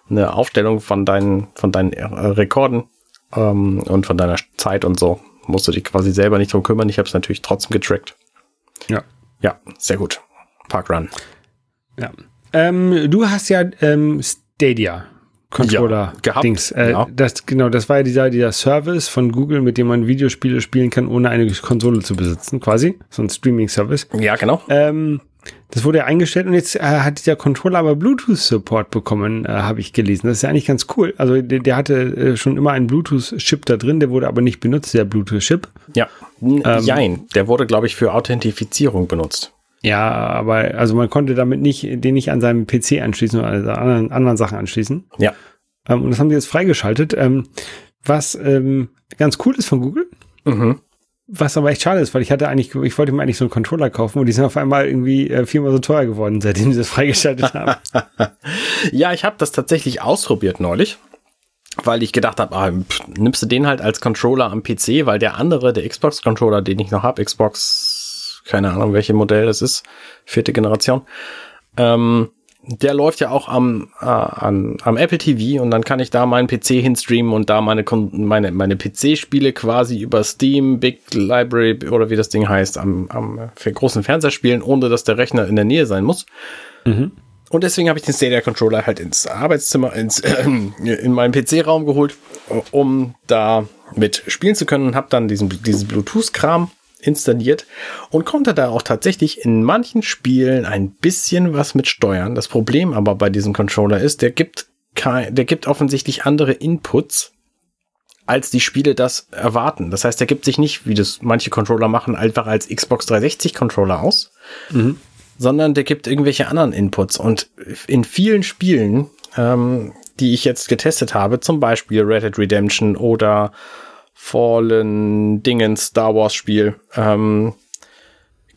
eine Aufstellung von deinen, von deinen äh, Rekorden ähm, und von deiner Zeit und so. Musst du dich quasi selber nicht drum kümmern. Ich habe es natürlich trotzdem getrackt. Ja. Ja, sehr gut. Parkrun. Ja. Ähm, du hast ja ähm, Stadia. Controller ja, gehabt. Dings. Äh, ja. das, genau, das war ja dieser, dieser Service von Google, mit dem man Videospiele spielen kann, ohne eine Konsole zu besitzen, quasi. So ein Streaming-Service. Ja, genau. Ähm, das wurde ja eingestellt und jetzt äh, hat dieser Controller aber Bluetooth-Support bekommen, äh, habe ich gelesen. Das ist ja eigentlich ganz cool. Also der, der hatte äh, schon immer einen Bluetooth-Chip da drin, der wurde aber nicht benutzt, der Bluetooth-Chip. Ja, ähm, jein. Der wurde, glaube ich, für Authentifizierung benutzt. Ja, aber also man konnte damit nicht, den nicht an seinem PC anschließen oder also anderen, anderen Sachen anschließen. Ja. Ähm, und das haben die jetzt freigeschaltet. Ähm, was ähm, ganz cool ist von Google. Mhm. Was aber echt schade ist, weil ich hatte eigentlich, ich wollte mir eigentlich so einen Controller kaufen und die sind auf einmal irgendwie äh, viermal so teuer geworden, seitdem sie das freigeschaltet haben. ja, ich habe das tatsächlich ausprobiert neulich, weil ich gedacht habe, ah, nimmst du den halt als Controller am PC, weil der andere, der Xbox-Controller, den ich noch habe, Xbox, keine Ahnung, welche Modell das ist, vierte Generation, ähm, der läuft ja auch am, äh, an, am Apple TV und dann kann ich da meinen PC hinstreamen und da meine, meine, meine PC-Spiele quasi über Steam, Big Library oder wie das Ding heißt, am, am für großen Fernseher spielen, ohne dass der Rechner in der Nähe sein muss. Mhm. Und deswegen habe ich den Stadia Controller halt ins Arbeitszimmer, ins, äh, in meinen PC-Raum geholt, um da mit spielen zu können und habe dann diesen, diesen Bluetooth-Kram installiert und konnte da auch tatsächlich in manchen Spielen ein bisschen was mit steuern. Das Problem aber bei diesem Controller ist, der gibt kein, der gibt offensichtlich andere Inputs, als die Spiele das erwarten. Das heißt, er gibt sich nicht, wie das manche Controller machen, einfach als Xbox 360 Controller aus, mhm. sondern der gibt irgendwelche anderen Inputs. Und in vielen Spielen, ähm, die ich jetzt getestet habe, zum Beispiel Red Dead Redemption oder Fallen Dingens Star Wars Spiel, ähm,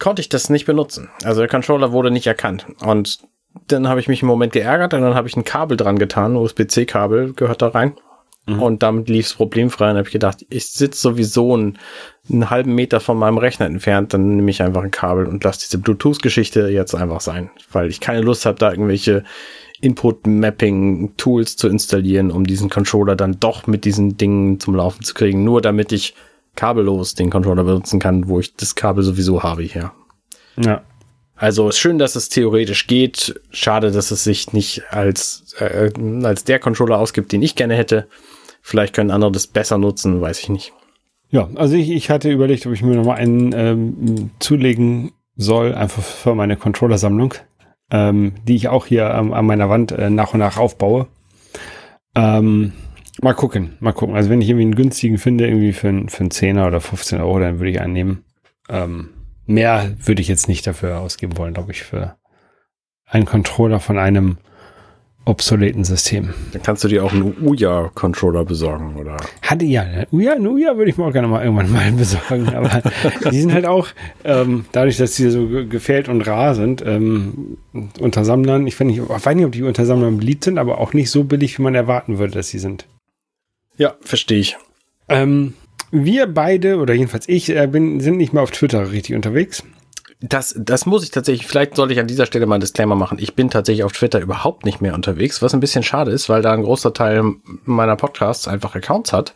konnte ich das nicht benutzen. Also der Controller wurde nicht erkannt. Und dann habe ich mich im Moment geärgert und dann habe ich ein Kabel dran getan, USB-C-Kabel gehört da rein. Mhm. Und damit lief es problemfrei. Und habe ich gedacht, ich sitze sowieso einen, einen, halben Meter von meinem Rechner entfernt, dann nehme ich einfach ein Kabel und lasse diese Bluetooth-Geschichte jetzt einfach sein. Weil ich keine Lust habe, da irgendwelche Input-Mapping-Tools zu installieren, um diesen Controller dann doch mit diesen Dingen zum Laufen zu kriegen, nur damit ich kabellos den Controller benutzen kann, wo ich das Kabel sowieso habe hier. Ja. Also ist schön, dass es theoretisch geht. Schade, dass es sich nicht als, äh, als der Controller ausgibt, den ich gerne hätte. Vielleicht können andere das besser nutzen, weiß ich nicht. Ja, also ich, ich hatte überlegt, ob ich mir nochmal einen ähm, zulegen soll, einfach für meine Controllersammlung ähm, die ich auch hier ähm, an meiner Wand äh, nach und nach aufbaue. Ähm, mal gucken, mal gucken. Also wenn ich irgendwie einen günstigen finde, irgendwie für, für einen 10er oder 15 Euro, dann würde ich annehmen. Ähm, mehr würde ich jetzt nicht dafür ausgeben wollen, glaube ich, für einen Controller von einem obsoleten System. Dann kannst du dir auch einen Uya-Controller besorgen, oder? Hatte ja, Uya, einen Uya würde ich mir auch gerne mal irgendwann mal besorgen, aber die sind halt auch, ähm, dadurch, dass die so gefällt und rar sind, ähm, unter Sammlern, ich, nicht, ich weiß nicht, ob die unter Sammlern beliebt sind, aber auch nicht so billig, wie man erwarten würde, dass sie sind. Ja, verstehe ich. Ähm, wir beide, oder jedenfalls ich, äh, bin, sind nicht mehr auf Twitter richtig unterwegs. Das, das muss ich tatsächlich, vielleicht sollte ich an dieser Stelle mal ein Disclaimer machen. Ich bin tatsächlich auf Twitter überhaupt nicht mehr unterwegs, was ein bisschen schade ist, weil da ein großer Teil meiner Podcasts einfach Accounts hat,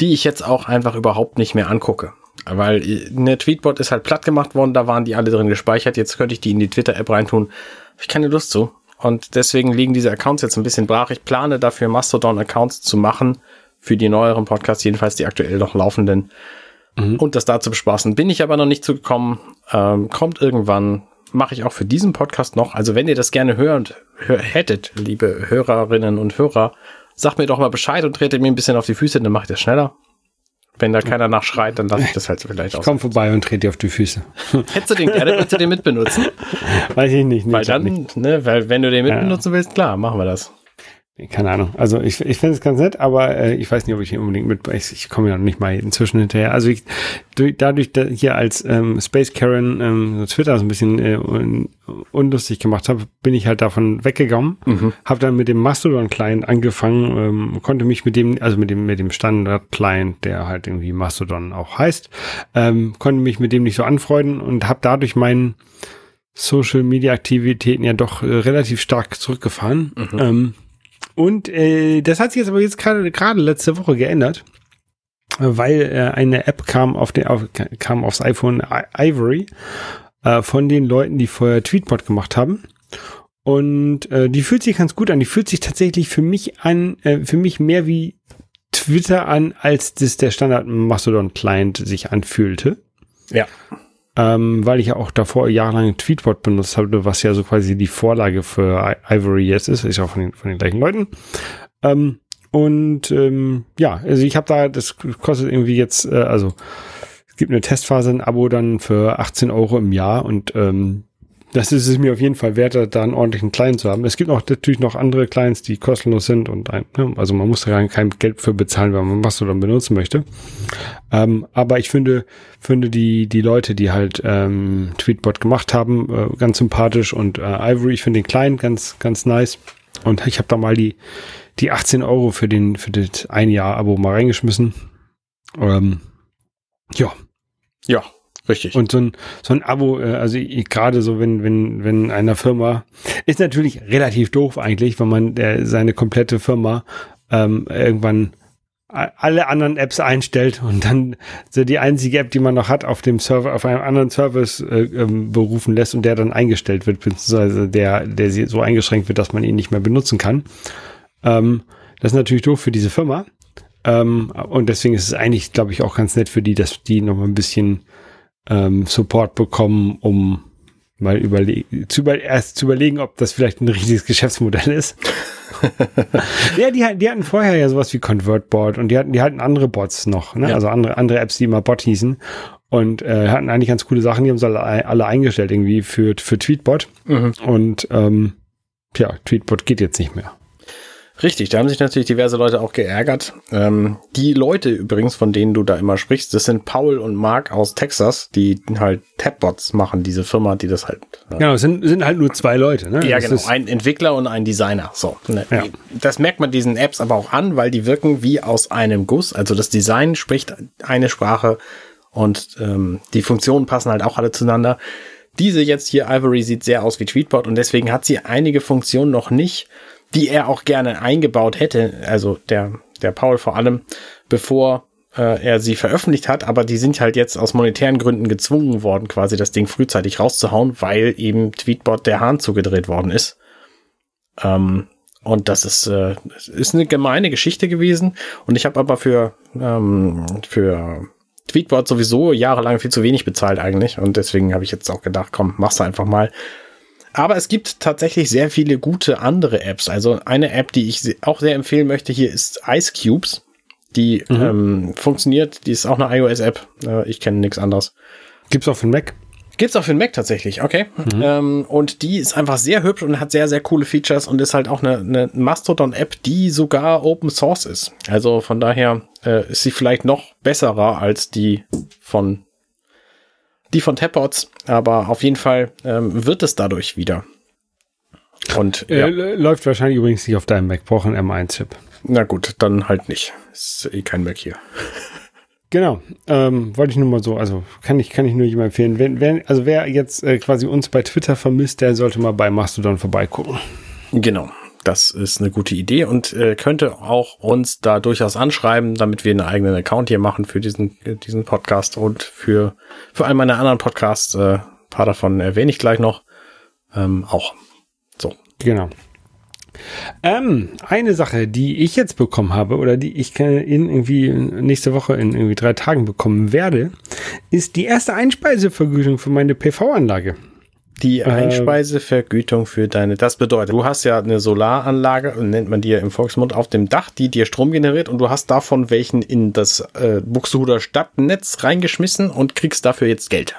die ich jetzt auch einfach überhaupt nicht mehr angucke. Weil eine Tweetbot ist halt platt gemacht worden, da waren die alle drin gespeichert, jetzt könnte ich die in die Twitter-App reintun. Habe ich keine Lust zu. Und deswegen liegen diese Accounts jetzt ein bisschen brach. Ich plane dafür Mastodon-Accounts zu machen, für die neueren Podcasts, jedenfalls die aktuell noch laufenden mhm. und das da zu bespaßen. Bin ich aber noch nicht zugekommen. Ähm, kommt irgendwann. Mache ich auch für diesen Podcast noch. Also wenn ihr das gerne hört, hör, hättet, liebe Hörerinnen und Hörer, sagt mir doch mal Bescheid und tretet mir ein bisschen auf die Füße, dann mache ich das schneller. Wenn da keiner nachschreit, dann lasse ich das halt vielleicht aus. Komm vorbei und trete dir auf die Füße. Hättest du den gerne, würdest du den mitbenutzen? Weiß ich nicht. Weil dann, nicht. ne, weil wenn du den mitbenutzen ja. willst, klar, machen wir das. Keine Ahnung. Also ich, ich finde es ganz nett, aber äh, ich weiß nicht, ob ich ihn unbedingt mit. Ich, ich komme ja noch nicht mal inzwischen hinterher. Also ich durch, dadurch, dass ich hier als ähm, Space Karen ähm, so Twitter so ein bisschen äh, un, unlustig gemacht habe, bin ich halt davon weggegangen. Mhm. Habe dann mit dem Mastodon Client angefangen, ähm, konnte mich mit dem, also mit dem mit dem Standard Client, der halt irgendwie Mastodon auch heißt, ähm, konnte mich mit dem nicht so anfreunden und habe dadurch meinen Social Media Aktivitäten ja doch äh, relativ stark zurückgefahren. Mhm. Ähm, und äh, das hat sich jetzt aber jetzt gerade letzte Woche geändert, weil äh, eine App kam auf den auf, kam aufs iPhone Ivory äh, von den Leuten, die vorher Tweetbot gemacht haben. Und äh, die fühlt sich ganz gut an. Die fühlt sich tatsächlich für mich an, äh, für mich mehr wie Twitter an, als das der Standard Mastodon Client sich anfühlte. Ja ähm, weil ich ja auch davor jahrelang Tweetbot benutzt habe, was ja so quasi die Vorlage für Ivory jetzt ist, ist auch von den, von den gleichen Leuten. Ähm, und ähm, ja, also ich habe da, das kostet irgendwie jetzt, äh, also es gibt eine Testphase, ein Abo dann für 18 Euro im Jahr und ähm, das ist es mir auf jeden Fall wert, da einen ordentlichen Client zu haben. Es gibt auch natürlich noch andere Clients, die kostenlos sind und ein, ne, also man muss da kein Geld für bezahlen, wenn man was dann benutzen möchte. Ähm, aber ich finde, finde die, die Leute, die halt ähm, Tweetbot gemacht haben, äh, ganz sympathisch und äh, Ivory, ich finde den Client ganz, ganz nice. Und ich habe da mal die, die 18 Euro für den, für das ein Jahr Abo mal reingeschmissen. Ähm, ja. Ja, Richtig. Und so ein, so ein Abo, äh, also gerade so, wenn, wenn, wenn einer Firma, ist natürlich relativ doof eigentlich, wenn man der, seine komplette Firma ähm, irgendwann alle anderen Apps einstellt und dann so die einzige App, die man noch hat, auf dem Server, auf einem anderen Service äh, ähm, berufen lässt und der dann eingestellt wird, beziehungsweise der, der so eingeschränkt wird, dass man ihn nicht mehr benutzen kann. Ähm, das ist natürlich doof für diese Firma. Ähm, und deswegen ist es eigentlich, glaube ich, auch ganz nett für die, dass die noch mal ein bisschen ähm, Support bekommen, um mal überle zu über erst zu überlegen, ob das vielleicht ein richtiges Geschäftsmodell ist. ja, die, die hatten vorher ja sowas wie ConvertBot und die hatten, die hatten andere Bots noch, ne? Ja. also andere, andere Apps, die immer Bot hießen und äh, hatten eigentlich ganz coole Sachen, die haben sie alle, alle eingestellt irgendwie für, für Tweetbot mhm. und ähm, ja, Tweetbot geht jetzt nicht mehr. Richtig, da haben sich natürlich diverse Leute auch geärgert. Ähm, die Leute übrigens, von denen du da immer sprichst, das sind Paul und Mark aus Texas, die halt Tabbots machen, diese Firma, die das halt. Äh genau, es sind, sind halt nur zwei Leute, ne? Ja, das genau, ein Entwickler und ein Designer. So, ne? ja. Das merkt man diesen Apps aber auch an, weil die wirken wie aus einem Guss. Also das Design spricht eine Sprache und ähm, die Funktionen passen halt auch alle zueinander. Diese jetzt hier, Ivory, sieht sehr aus wie Tweetbot und deswegen hat sie einige Funktionen noch nicht die er auch gerne eingebaut hätte, also der, der Paul vor allem, bevor äh, er sie veröffentlicht hat, aber die sind halt jetzt aus monetären Gründen gezwungen worden, quasi das Ding frühzeitig rauszuhauen, weil eben Tweetbot der Hahn zugedreht worden ist. Ähm, und das ist, äh, ist eine gemeine Geschichte gewesen. Und ich habe aber für, ähm, für Tweetbot sowieso jahrelang viel zu wenig bezahlt eigentlich. Und deswegen habe ich jetzt auch gedacht, komm, mach's einfach mal. Aber es gibt tatsächlich sehr viele gute andere Apps. Also eine App, die ich auch sehr empfehlen möchte hier ist Ice Cubes. Die mhm. ähm, funktioniert, die ist auch eine iOS-App. Äh, ich kenne nichts anderes. Gibt's auch für Mac? Gibt's auch für den Mac tatsächlich, okay. Mhm. Ähm, und die ist einfach sehr hübsch und hat sehr, sehr coole Features und ist halt auch eine, eine Mastodon-App, die sogar Open Source ist. Also von daher äh, ist sie vielleicht noch besserer als die von die von Tapots, aber auf jeden Fall ähm, wird es dadurch wieder. Und äh, ja. läuft wahrscheinlich übrigens nicht auf deinem Mac, braucht einen M1-Chip. Na gut, dann halt nicht. Ist eh kein Mac hier. Genau, ähm, wollte ich nur mal so, also kann ich, kann ich nur jemand empfehlen. Wenn, wenn, also wer jetzt äh, quasi uns bei Twitter vermisst, der sollte mal bei Mastodon vorbeigucken. Genau, das ist eine gute Idee und äh, könnte auch uns da durchaus anschreiben, damit wir einen eigenen Account hier machen für diesen, diesen Podcast und für, für all meine anderen Podcasts. Äh, paar davon erwähne ich gleich noch. Ähm, auch. So. Genau. Ähm, eine Sache, die ich jetzt bekommen habe oder die ich in irgendwie nächste Woche in irgendwie drei Tagen bekommen werde, ist die erste Einspeisevergütung für meine PV-Anlage. Die äh, Einspeisevergütung für deine, das bedeutet, du hast ja eine Solaranlage, nennt man die ja im Volksmund, auf dem Dach, die dir Strom generiert und du hast davon welchen in das äh, Buxtehuder Stadtnetz reingeschmissen und kriegst dafür jetzt Geld.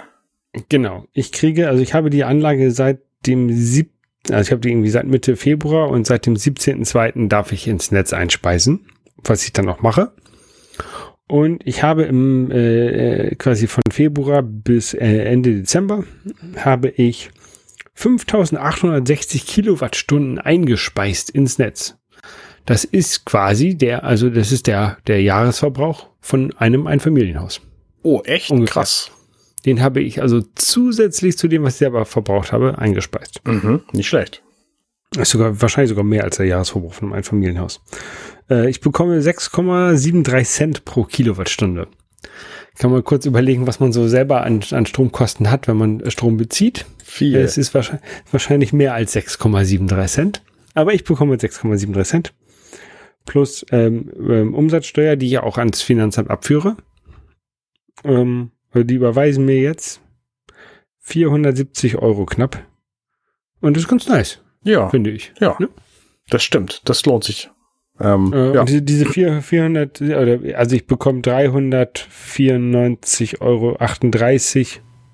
Genau. Ich kriege, also ich habe die Anlage seit dem 7 also ich habe die irgendwie seit Mitte Februar und seit dem 17.02. darf ich ins Netz einspeisen, was ich dann auch mache. Und ich habe im äh, quasi von Februar bis äh, Ende Dezember habe ich 5860 Kilowattstunden eingespeist ins Netz. Das ist quasi der, also das ist der, der Jahresverbrauch von einem Einfamilienhaus. Oh, echt? Ungefähr. Krass. Den habe ich also zusätzlich zu dem, was ich selber verbraucht habe, eingespeist. Mhm, nicht schlecht. Ist sogar, wahrscheinlich sogar mehr als der Jahresverbrauch von einem Familienhaus. Äh, ich bekomme 6,73 Cent pro Kilowattstunde. Kann man kurz überlegen, was man so selber an, an Stromkosten hat, wenn man Strom bezieht. Viel. Es ist wahrscheinlich, wahrscheinlich mehr als 6,73 Cent. Aber ich bekomme 6,73 Cent. Plus ähm, ähm, Umsatzsteuer, die ich ja auch ans Finanzamt abführe. Ähm, die überweisen mir jetzt 470 Euro knapp. Und das ist ganz nice. Ja. Finde ich. Ja. Ne? Das stimmt. Das lohnt sich. Ähm, äh, ja. Diese, diese 400, also ich bekomme 394,38 Euro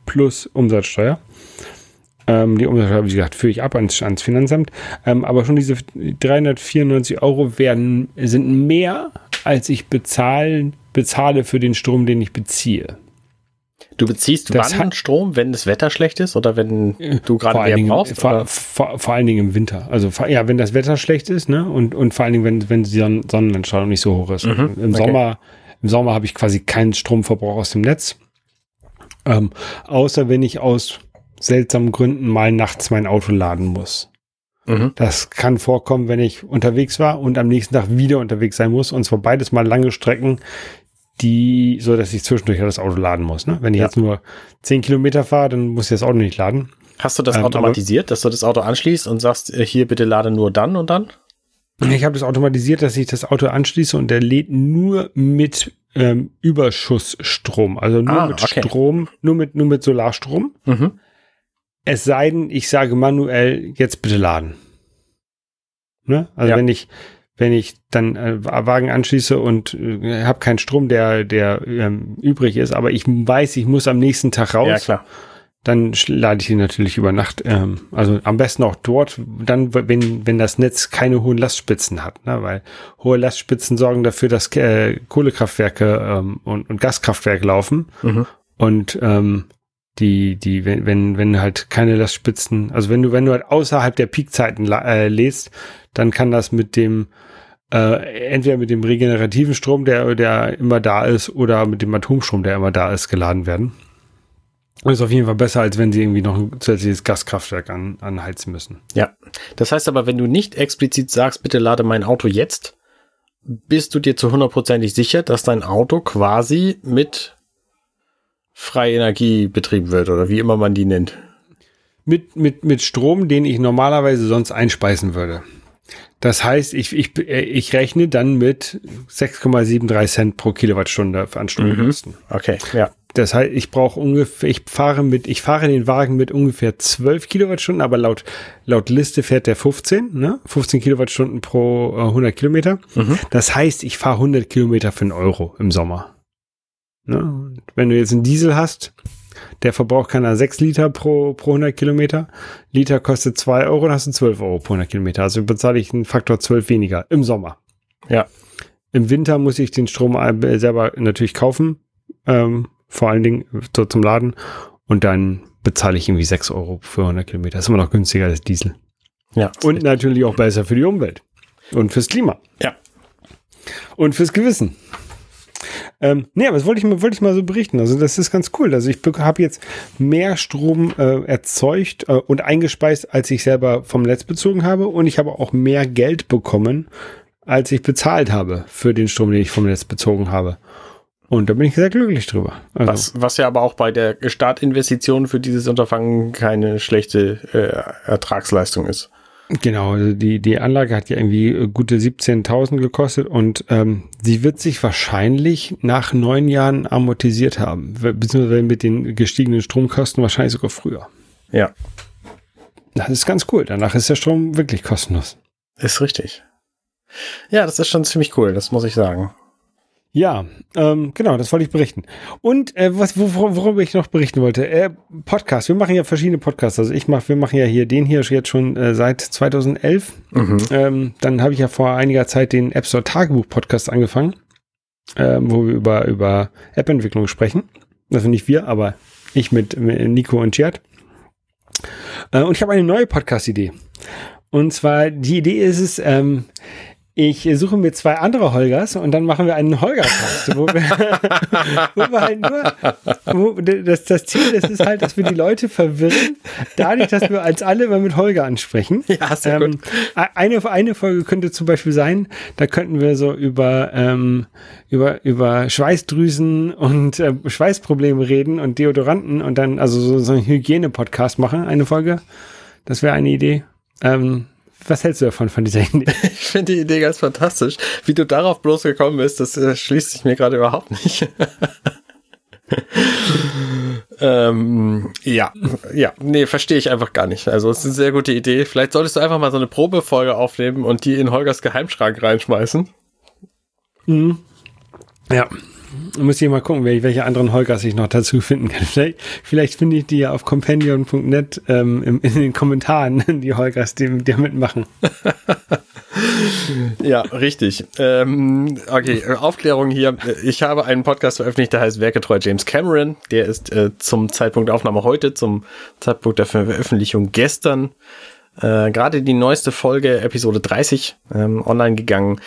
plus Umsatzsteuer. Ähm, die Umsatzsteuer, wie gesagt, führe ich ab ans, ans Finanzamt. Ähm, aber schon diese 394 Euro werden, sind mehr, als ich bezahlen, bezahle für den Strom, den ich beziehe. Du beziehst das wann Strom, wenn das Wetter schlecht ist oder wenn du gerade mehr Dingen, brauchst? Vor, vor, vor, allen Dingen im Winter. Also ja, wenn das Wetter schlecht ist, ne? Und, und vor allen Dingen, wenn, wenn die Sonnenentstrahlung nicht so hoch ist. Mhm, Im okay. Sommer, im Sommer habe ich quasi keinen Stromverbrauch aus dem Netz. Ähm, außer wenn ich aus seltsamen Gründen mal nachts mein Auto laden muss. Mhm. Das kann vorkommen, wenn ich unterwegs war und am nächsten Tag wieder unterwegs sein muss. Und zwar beides mal lange Strecken, die, so dass ich zwischendurch das Auto laden muss. Ne? Wenn ich ja. jetzt nur 10 Kilometer fahre, dann muss ich das Auto nicht laden. Hast du das ähm, automatisiert, dass du das Auto anschließt und sagst, äh, hier bitte lade nur dann und dann? Ich habe das automatisiert, dass ich das Auto anschließe und der lädt nur mit ähm, Überschussstrom, also nur ah, mit okay. Strom, nur mit, nur mit Solarstrom. Mhm. Es sei denn, ich sage manuell, jetzt bitte laden. Ne? Also ja. wenn ich, wenn ich dann äh, Wagen anschließe und äh, habe keinen Strom, der, der ähm, übrig ist, aber ich weiß, ich muss am nächsten Tag raus. Ja, klar. Dann lade ich ihn natürlich über Nacht. Ähm, also am besten auch dort, dann, wenn, wenn das Netz keine hohen Lastspitzen hat, ne? weil hohe Lastspitzen sorgen dafür, dass äh, Kohlekraftwerke ähm, und, und Gaskraftwerke laufen. Mhm. Und ähm, die, die, wenn, wenn, wenn halt keine Lastspitzen, also wenn du, wenn du halt außerhalb der Peakzeiten äh, lädst, dann kann das mit dem äh, entweder mit dem regenerativen Strom, der, der immer da ist, oder mit dem Atomstrom, der immer da ist, geladen werden. Das ist auf jeden Fall besser, als wenn sie irgendwie noch ein zusätzliches Gaskraftwerk an, anheizen müssen. Ja. Das heißt aber, wenn du nicht explizit sagst, bitte lade mein Auto jetzt, bist du dir zu hundertprozentig sicher, dass dein Auto quasi mit freie Energie betrieben wird oder wie immer man die nennt. Mit, mit, mit Strom, den ich normalerweise sonst einspeisen würde. Das heißt, ich, ich, ich rechne dann mit 6,73 Cent pro Kilowattstunde an Stromkosten. Mhm. Okay, ja. Das heißt, ich brauche ungefähr, ich fahre mit, ich fahre den Wagen mit ungefähr 12 Kilowattstunden, aber laut, laut Liste fährt der 15, ne? 15 Kilowattstunden pro äh, 100 Kilometer. Mhm. Das heißt, ich fahre 100 Kilometer für einen Euro im Sommer. Ne? Wenn du jetzt einen Diesel hast, Der Verbrauch kann da 6 Liter pro, pro 100 Kilometer. Liter kostet 2 Euro, dann hast du 12 Euro pro 100 Kilometer. Also bezahle ich einen Faktor 12 weniger im Sommer. Ja. Im Winter muss ich den Strom selber natürlich kaufen, ähm, vor allen Dingen so zum Laden. Und dann bezahle ich irgendwie 6 Euro für 100 Kilometer. Das ist immer noch günstiger als Diesel. Ja. Und natürlich auch besser für die Umwelt. Und fürs Klima. Ja. Und fürs Gewissen. Ähm, nee, aber das wollte ich, mal, wollte ich mal so berichten. Also das ist ganz cool. Also ich habe jetzt mehr Strom äh, erzeugt äh, und eingespeist, als ich selber vom Netz bezogen habe. Und ich habe auch mehr Geld bekommen, als ich bezahlt habe für den Strom, den ich vom Netz bezogen habe. Und da bin ich sehr glücklich drüber. Also was, was ja aber auch bei der Startinvestition für dieses Unterfangen keine schlechte äh, Ertragsleistung ist. Genau, also die, die Anlage hat ja irgendwie äh, gute 17.000 gekostet und ähm, sie wird sich wahrscheinlich nach neun Jahren amortisiert haben, beziehungsweise mit den gestiegenen Stromkosten wahrscheinlich sogar früher. Ja. Das ist ganz cool. Danach ist der Strom wirklich kostenlos. Ist richtig. Ja, das ist schon ziemlich cool, das muss ich sagen. Ja, ähm, genau, das wollte ich berichten. Und äh, was, wor worüber ich noch berichten wollte, äh, Podcast. Wir machen ja verschiedene Podcasts. Also ich mache, wir machen ja hier den hier jetzt schon äh, seit 2011. Mhm. Ähm, dann habe ich ja vor einiger Zeit den App Store Tagebuch Podcast angefangen, äh, wo wir über über App-Entwicklung sprechen. Also nicht wir, aber ich mit, mit Nico und Gerd. Äh, und ich habe eine neue Podcast-Idee. Und zwar die Idee ist es. Ähm, ich suche mir zwei andere Holgers und dann machen wir einen Holger-Cast, wo, wir, wo wir halt nur, wo, das, das Ziel das ist halt, dass wir die Leute verwirren, dadurch, dass wir als alle immer mit Holger ansprechen. Ja, sehr ähm, gut. Eine, eine Folge könnte zum Beispiel sein, da könnten wir so über, ähm, über, über Schweißdrüsen und äh, Schweißprobleme reden und Deodoranten und dann also so, so einen Hygiene-Podcast machen, eine Folge. Das wäre eine Idee. Ähm, was hältst du davon, von dieser Idee? Ich finde die Idee ganz fantastisch. Wie du darauf bloß gekommen bist, das äh, schließt sich mir gerade überhaupt nicht. ähm, ja, ja, nee, verstehe ich einfach gar nicht. Also, es ist eine sehr gute Idee. Vielleicht solltest du einfach mal so eine Probefolge aufnehmen und die in Holgers Geheimschrank reinschmeißen. Mhm. Ja, muss ich mal gucken, welche anderen Holgers ich noch dazu finden kann. Vielleicht, vielleicht finde ich die ja auf companion.net ähm, in, in den Kommentaren, die Holgers, die, die mitmachen. ja, richtig. Ähm, okay, Aufklärung hier. Ich habe einen Podcast veröffentlicht, der heißt Werketreu James Cameron. Der ist äh, zum Zeitpunkt der Aufnahme heute, zum Zeitpunkt der Veröffentlichung gestern, äh, gerade die neueste Folge, Episode 30, ähm, online gegangen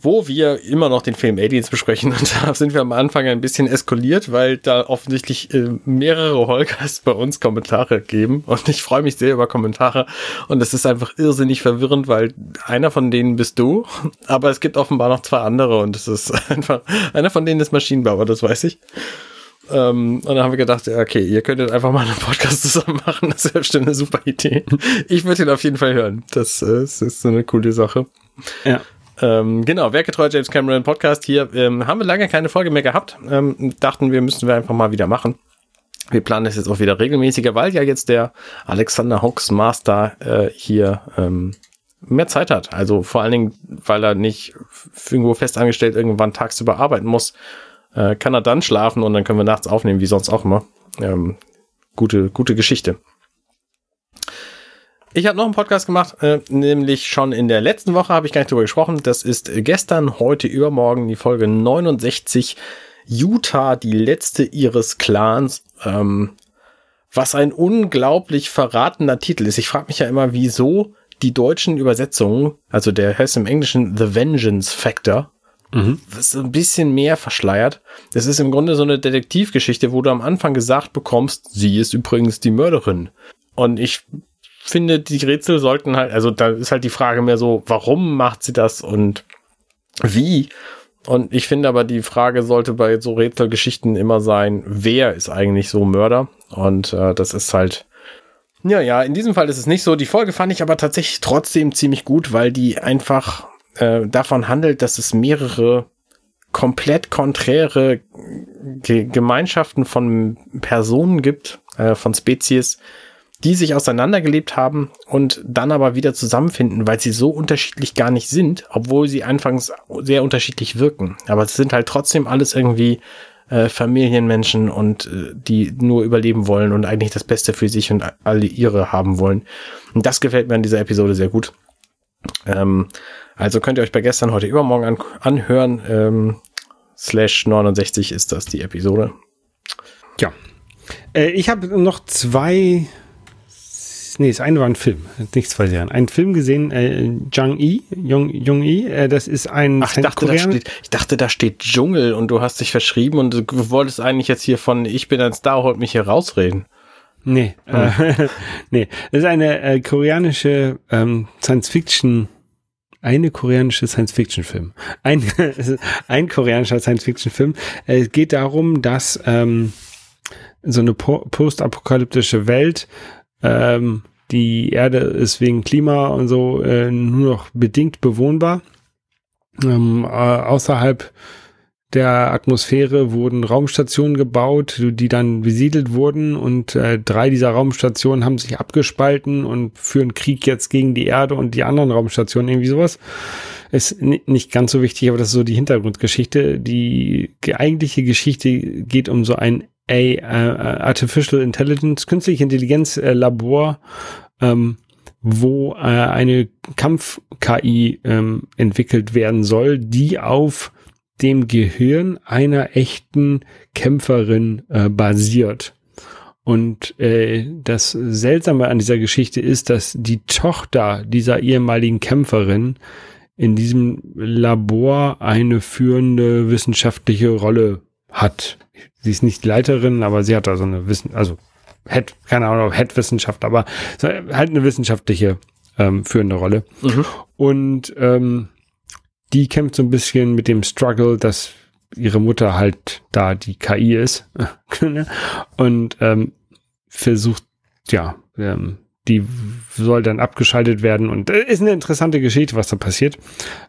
wo wir immer noch den Film Aliens besprechen. Und da sind wir am Anfang ein bisschen eskaliert, weil da offensichtlich äh, mehrere Holgers bei uns Kommentare geben. Und ich freue mich sehr über Kommentare. Und es ist einfach irrsinnig verwirrend, weil einer von denen bist du, aber es gibt offenbar noch zwei andere und es ist einfach, einer von denen ist Maschinenbauer, das weiß ich. Ähm, und dann haben wir gedacht, okay, ihr könntet einfach mal einen Podcast zusammen machen. Das wäre bestimmt eine super Idee. Ich würde ihn auf jeden Fall hören. Das, äh, das ist so eine coole Sache. Ja. Ähm, genau, werkgetreu James Cameron Podcast hier. Ähm, haben wir lange keine Folge mehr gehabt. Ähm, dachten wir, müssten wir einfach mal wieder machen. Wir planen das jetzt auch wieder regelmäßiger, weil ja jetzt der Alexander Hawks Master äh, hier ähm, mehr Zeit hat. Also vor allen Dingen, weil er nicht irgendwo festangestellt irgendwann tagsüber arbeiten muss, äh, kann er dann schlafen und dann können wir nachts aufnehmen, wie sonst auch immer. Ähm, gute, gute Geschichte. Ich habe noch einen Podcast gemacht, äh, nämlich schon in der letzten Woche habe ich gar nicht drüber gesprochen. Das ist gestern, heute, übermorgen die Folge 69. Utah, die letzte ihres Clans. Ähm, was ein unglaublich verratener Titel ist. Ich frage mich ja immer, wieso die deutschen Übersetzungen, also der heißt im Englischen The Vengeance Factor, mhm. das ist ein bisschen mehr verschleiert. Das ist im Grunde so eine Detektivgeschichte, wo du am Anfang gesagt bekommst, sie ist übrigens die Mörderin. Und ich finde, die Rätsel sollten halt, also da ist halt die Frage mehr so, warum macht sie das und wie? Und ich finde aber, die Frage sollte bei so Rätselgeschichten immer sein, wer ist eigentlich so Mörder? Und äh, das ist halt, ja, ja, in diesem Fall ist es nicht so. Die Folge fand ich aber tatsächlich trotzdem ziemlich gut, weil die einfach äh, davon handelt, dass es mehrere komplett konträre Ge Gemeinschaften von Personen gibt, äh, von Spezies, die sich auseinandergelebt haben und dann aber wieder zusammenfinden, weil sie so unterschiedlich gar nicht sind, obwohl sie anfangs sehr unterschiedlich wirken. Aber es sind halt trotzdem alles irgendwie äh, Familienmenschen und äh, die nur überleben wollen und eigentlich das Beste für sich und alle ihre haben wollen. Und das gefällt mir an dieser Episode sehr gut. Ähm, also könnt ihr euch bei gestern, heute, übermorgen an, anhören. Ähm, slash 69 ist das die Episode. Ja. Äh, ich habe noch zwei nee, das eine war ein Film, nicht zwei Serien. Ein Film gesehen, äh, Jung Yi, Jung, Jung Yi, äh, das ist ein Ach, ich dachte, da steht, ich dachte, da steht Dschungel und du hast dich verschrieben und du wolltest eigentlich jetzt hier von Ich bin ein Star, holt mich hier rausreden. Nee, hm. äh, nee, das ist eine äh, koreanische ähm, Science-Fiction eine koreanische Science-Fiction-Film. Ein, ein koreanischer Science-Fiction-Film. Es geht darum, dass ähm, so eine po postapokalyptische Welt ähm, die Erde ist wegen Klima und so äh, nur noch bedingt bewohnbar. Ähm, äh, außerhalb der Atmosphäre wurden Raumstationen gebaut, die dann besiedelt wurden und äh, drei dieser Raumstationen haben sich abgespalten und führen Krieg jetzt gegen die Erde und die anderen Raumstationen, irgendwie sowas. Ist nicht ganz so wichtig, aber das ist so die Hintergrundgeschichte. Die eigentliche Geschichte geht um so ein äh, Artificial Intelligence, künstliche Intelligenz äh, Labor, ähm, wo äh, eine Kampf-KI ähm, entwickelt werden soll, die auf dem Gehirn einer echten Kämpferin äh, basiert. Und äh, das Seltsame an dieser Geschichte ist, dass die Tochter dieser ehemaligen Kämpferin in diesem Labor eine führende wissenschaftliche Rolle hat sie ist nicht Leiterin, aber sie hat da so eine Wissen, also Head, keine Ahnung, Head-Wissenschaft, aber halt eine wissenschaftliche ähm, führende Rolle. Mhm. Und ähm, die kämpft so ein bisschen mit dem Struggle, dass ihre Mutter halt da die KI ist und ähm, versucht, ja, ähm, die soll dann abgeschaltet werden und äh, ist eine interessante Geschichte, was da passiert.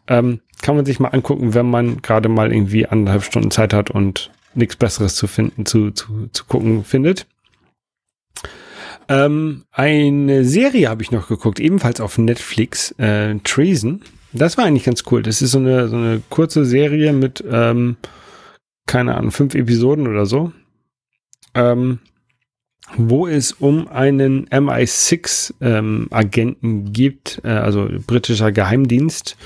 Ähm, kann man sich mal angucken, wenn man gerade mal irgendwie anderthalb Stunden Zeit hat und nichts Besseres zu finden, zu, zu, zu gucken findet. Ähm, eine Serie habe ich noch geguckt, ebenfalls auf Netflix, äh, Treason. Das war eigentlich ganz cool. Das ist so eine, so eine kurze Serie mit, ähm, keine Ahnung, fünf Episoden oder so. Ähm, wo es um einen MI6-Agenten ähm, gibt, äh, also britischer Geheimdienst,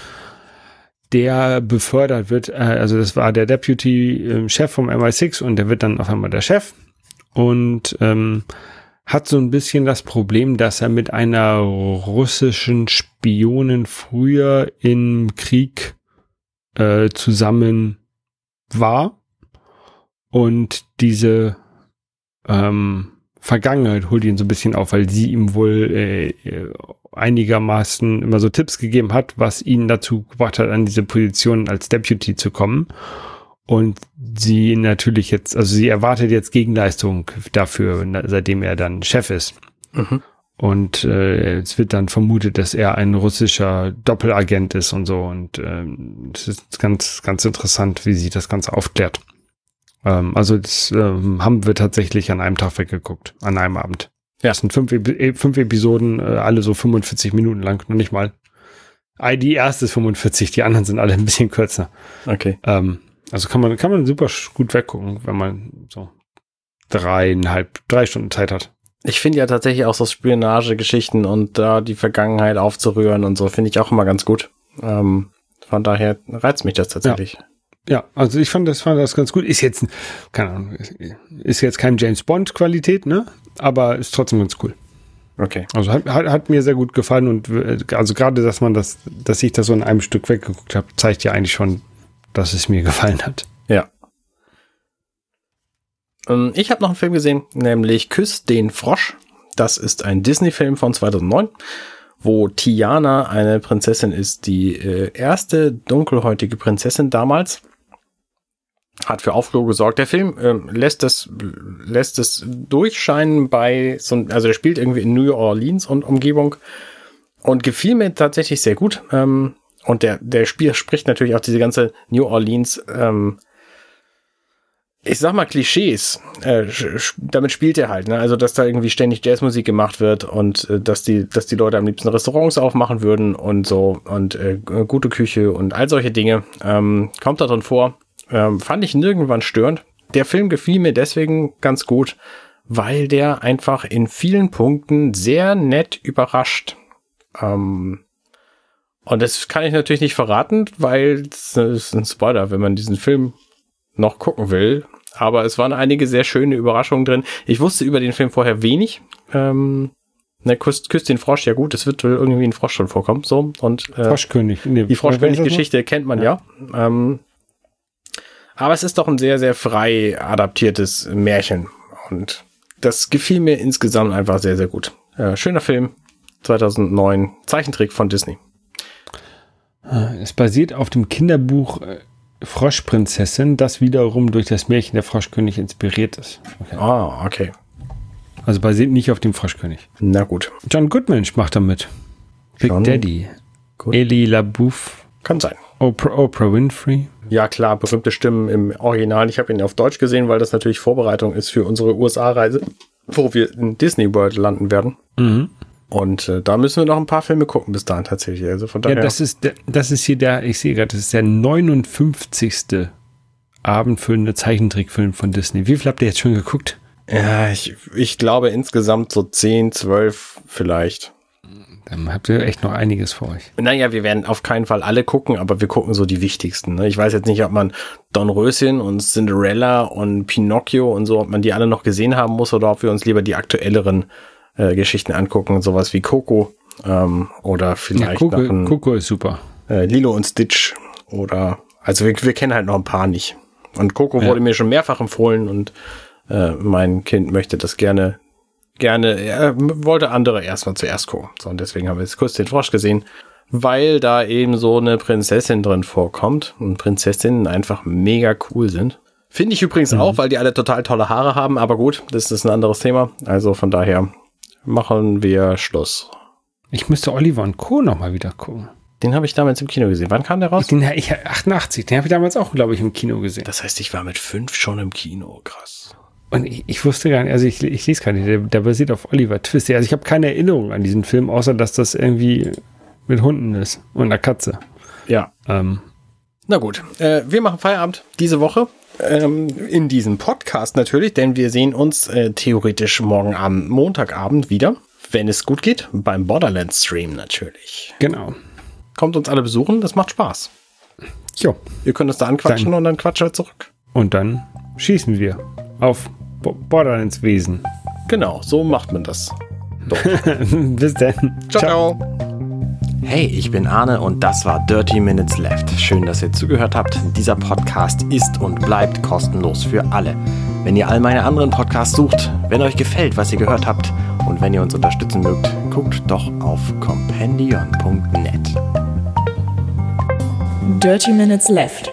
der befördert wird. Äh, also das war der Deputy-Chef ähm, vom MI6 und der wird dann auf einmal der Chef und ähm, hat so ein bisschen das Problem, dass er mit einer russischen Spionin früher im Krieg äh, zusammen war und diese ähm, Vergangenheit holt ihn so ein bisschen auf, weil sie ihm wohl äh, äh, einigermaßen immer so Tipps gegeben hat, was ihn dazu gebracht hat, an diese Position als Deputy zu kommen. Und sie natürlich jetzt, also sie erwartet jetzt Gegenleistung dafür, seitdem er dann Chef ist. Mhm. Und äh, es wird dann vermutet, dass er ein russischer Doppelagent ist und so. Und ähm, es ist ganz, ganz interessant, wie sie das Ganze aufklärt. Ähm, also das ähm, haben wir tatsächlich an einem Tag weggeguckt, an einem Abend. Ja. Das sind fünf, äh, fünf Episoden, äh, alle so 45 Minuten lang, noch nicht mal. Die erste ist 45, die anderen sind alle ein bisschen kürzer. Okay. Ähm, also kann man, kann man super gut weggucken, wenn man so dreieinhalb, drei Stunden Zeit hat. Ich finde ja tatsächlich auch so Spionagegeschichten und da äh, die Vergangenheit aufzurühren und so, finde ich auch immer ganz gut. Ähm, von daher reizt mich das tatsächlich. Ja. Ja, also ich fand das, fand das ganz gut. Ist jetzt, keine Ahnung, ist jetzt kein James Bond Qualität, ne? Aber ist trotzdem ganz cool. Okay. Also hat, hat, hat mir sehr gut gefallen und äh, also gerade, dass man das, dass ich das so in einem Stück weggeguckt habe, zeigt ja eigentlich schon, dass es mir gefallen hat. Ja. Ähm, ich habe noch einen Film gesehen, nämlich Küss den Frosch. Das ist ein Disney-Film von 2009 wo Tiana eine Prinzessin ist, die äh, erste dunkelhäutige Prinzessin damals hat für Aufruhr gesorgt. Der Film ähm, lässt es lässt es durchscheinen bei so also der spielt irgendwie in New Orleans und Umgebung und gefiel mir tatsächlich sehr gut. Ähm, und der der Spiel spricht natürlich auch diese ganze New Orleans ähm, ich sag mal Klischees, äh, damit spielt er halt, ne? Also dass da irgendwie ständig Jazzmusik gemacht wird und äh, dass die, dass die Leute am liebsten Restaurants aufmachen würden und so und äh, gute Küche und all solche Dinge ähm, kommt da drin vor. Ähm, fand ich nirgendwann störend. der Film gefiel mir deswegen ganz gut, weil der einfach in vielen Punkten sehr nett überrascht. Ähm, und das kann ich natürlich nicht verraten, weil es ist ein Spoiler, wenn man diesen Film noch gucken will. Aber es waren einige sehr schöne Überraschungen drin. Ich wusste über den Film vorher wenig. Ähm, ne, küsst, küsst den Frosch, ja gut, es wird irgendwie ein Frosch schon vorkommen. So, und, äh, Froschkönig. Die Froschkönig-Geschichte kennt man ja. ja. Ähm, aber es ist doch ein sehr, sehr frei adaptiertes Märchen. Und das gefiel mir insgesamt einfach sehr, sehr gut. Äh, schöner Film, 2009, Zeichentrick von Disney. Es basiert auf dem Kinderbuch äh, Froschprinzessin, das wiederum durch das Märchen der Froschkönig inspiriert ist. Okay. Ah, okay. Also basiert nicht auf dem Froschkönig. Na gut. John Goodman macht da mit. Big John Daddy. Good. Eli LaBouffe. Kann sein. Oprah, Oprah Winfrey. Ja, klar, berühmte Stimmen im Original. Ich habe ihn auf Deutsch gesehen, weil das natürlich Vorbereitung ist für unsere USA-Reise, wo wir in Disney World landen werden. Mhm. Und äh, da müssen wir noch ein paar Filme gucken bis dahin tatsächlich. Also von daher. Ja, das ist, der, das ist hier der, ich sehe gerade, das ist der 59. abendfüllende Zeichentrickfilm von Disney. Wie viel habt ihr jetzt schon geguckt? Ja, ich, ich glaube insgesamt so 10, 12 vielleicht. Dann habt ihr echt noch einiges vor euch. Naja, wir werden auf keinen Fall alle gucken, aber wir gucken so die wichtigsten. Ne? Ich weiß jetzt nicht, ob man Don Röschen und Cinderella und Pinocchio und so, ob man die alle noch gesehen haben muss oder ob wir uns lieber die aktuelleren äh, Geschichten angucken, sowas wie Coco ähm, oder vielleicht ja, Coco, ein, Coco ist super. Äh, Lilo und Stitch oder also wir, wir kennen halt noch ein paar nicht. Und Coco ja. wurde mir schon mehrfach empfohlen und äh, mein Kind möchte das gerne gerne, er wollte andere erstmal zuerst gucken. So, und deswegen haben wir jetzt kurz den Frosch gesehen, weil da eben so eine Prinzessin drin vorkommt und Prinzessinnen einfach mega cool sind. Finde ich übrigens mhm. auch, weil die alle total tolle Haare haben, aber gut, das ist ein anderes Thema. Also von daher machen wir Schluss. Ich müsste Oliver und Co. nochmal wieder gucken. Den habe ich damals im Kino gesehen. Wann kam der raus? Den, ich, 88, den habe ich damals auch, glaube ich, im Kino gesehen. Das heißt, ich war mit fünf schon im Kino. Krass. Und ich, ich wusste gar nicht, also ich, ich lese gar nicht, der, der basiert auf Oliver Twist. Also ich habe keine Erinnerung an diesen Film, außer dass das irgendwie mit Hunden ist und einer Katze. Ja. Ähm. Na gut, äh, wir machen Feierabend diese Woche ähm, in diesem Podcast natürlich, denn wir sehen uns äh, theoretisch morgen am Montagabend wieder, wenn es gut geht, beim Borderlands Stream natürlich. Genau. Kommt uns alle besuchen, das macht Spaß. Jo. Ihr könnt uns da anquatschen dann. und dann quatschen wir zurück. Und dann schießen wir auf Borderlands Wesen. Genau, so macht man das. Bis dann. ciao. ciao. Hey, ich bin Arne und das war Dirty Minutes Left. Schön, dass ihr zugehört habt. Dieser Podcast ist und bleibt kostenlos für alle. Wenn ihr all meine anderen Podcasts sucht, wenn euch gefällt, was ihr gehört habt und wenn ihr uns unterstützen mögt, guckt doch auf compendion.net. Dirty Minutes Left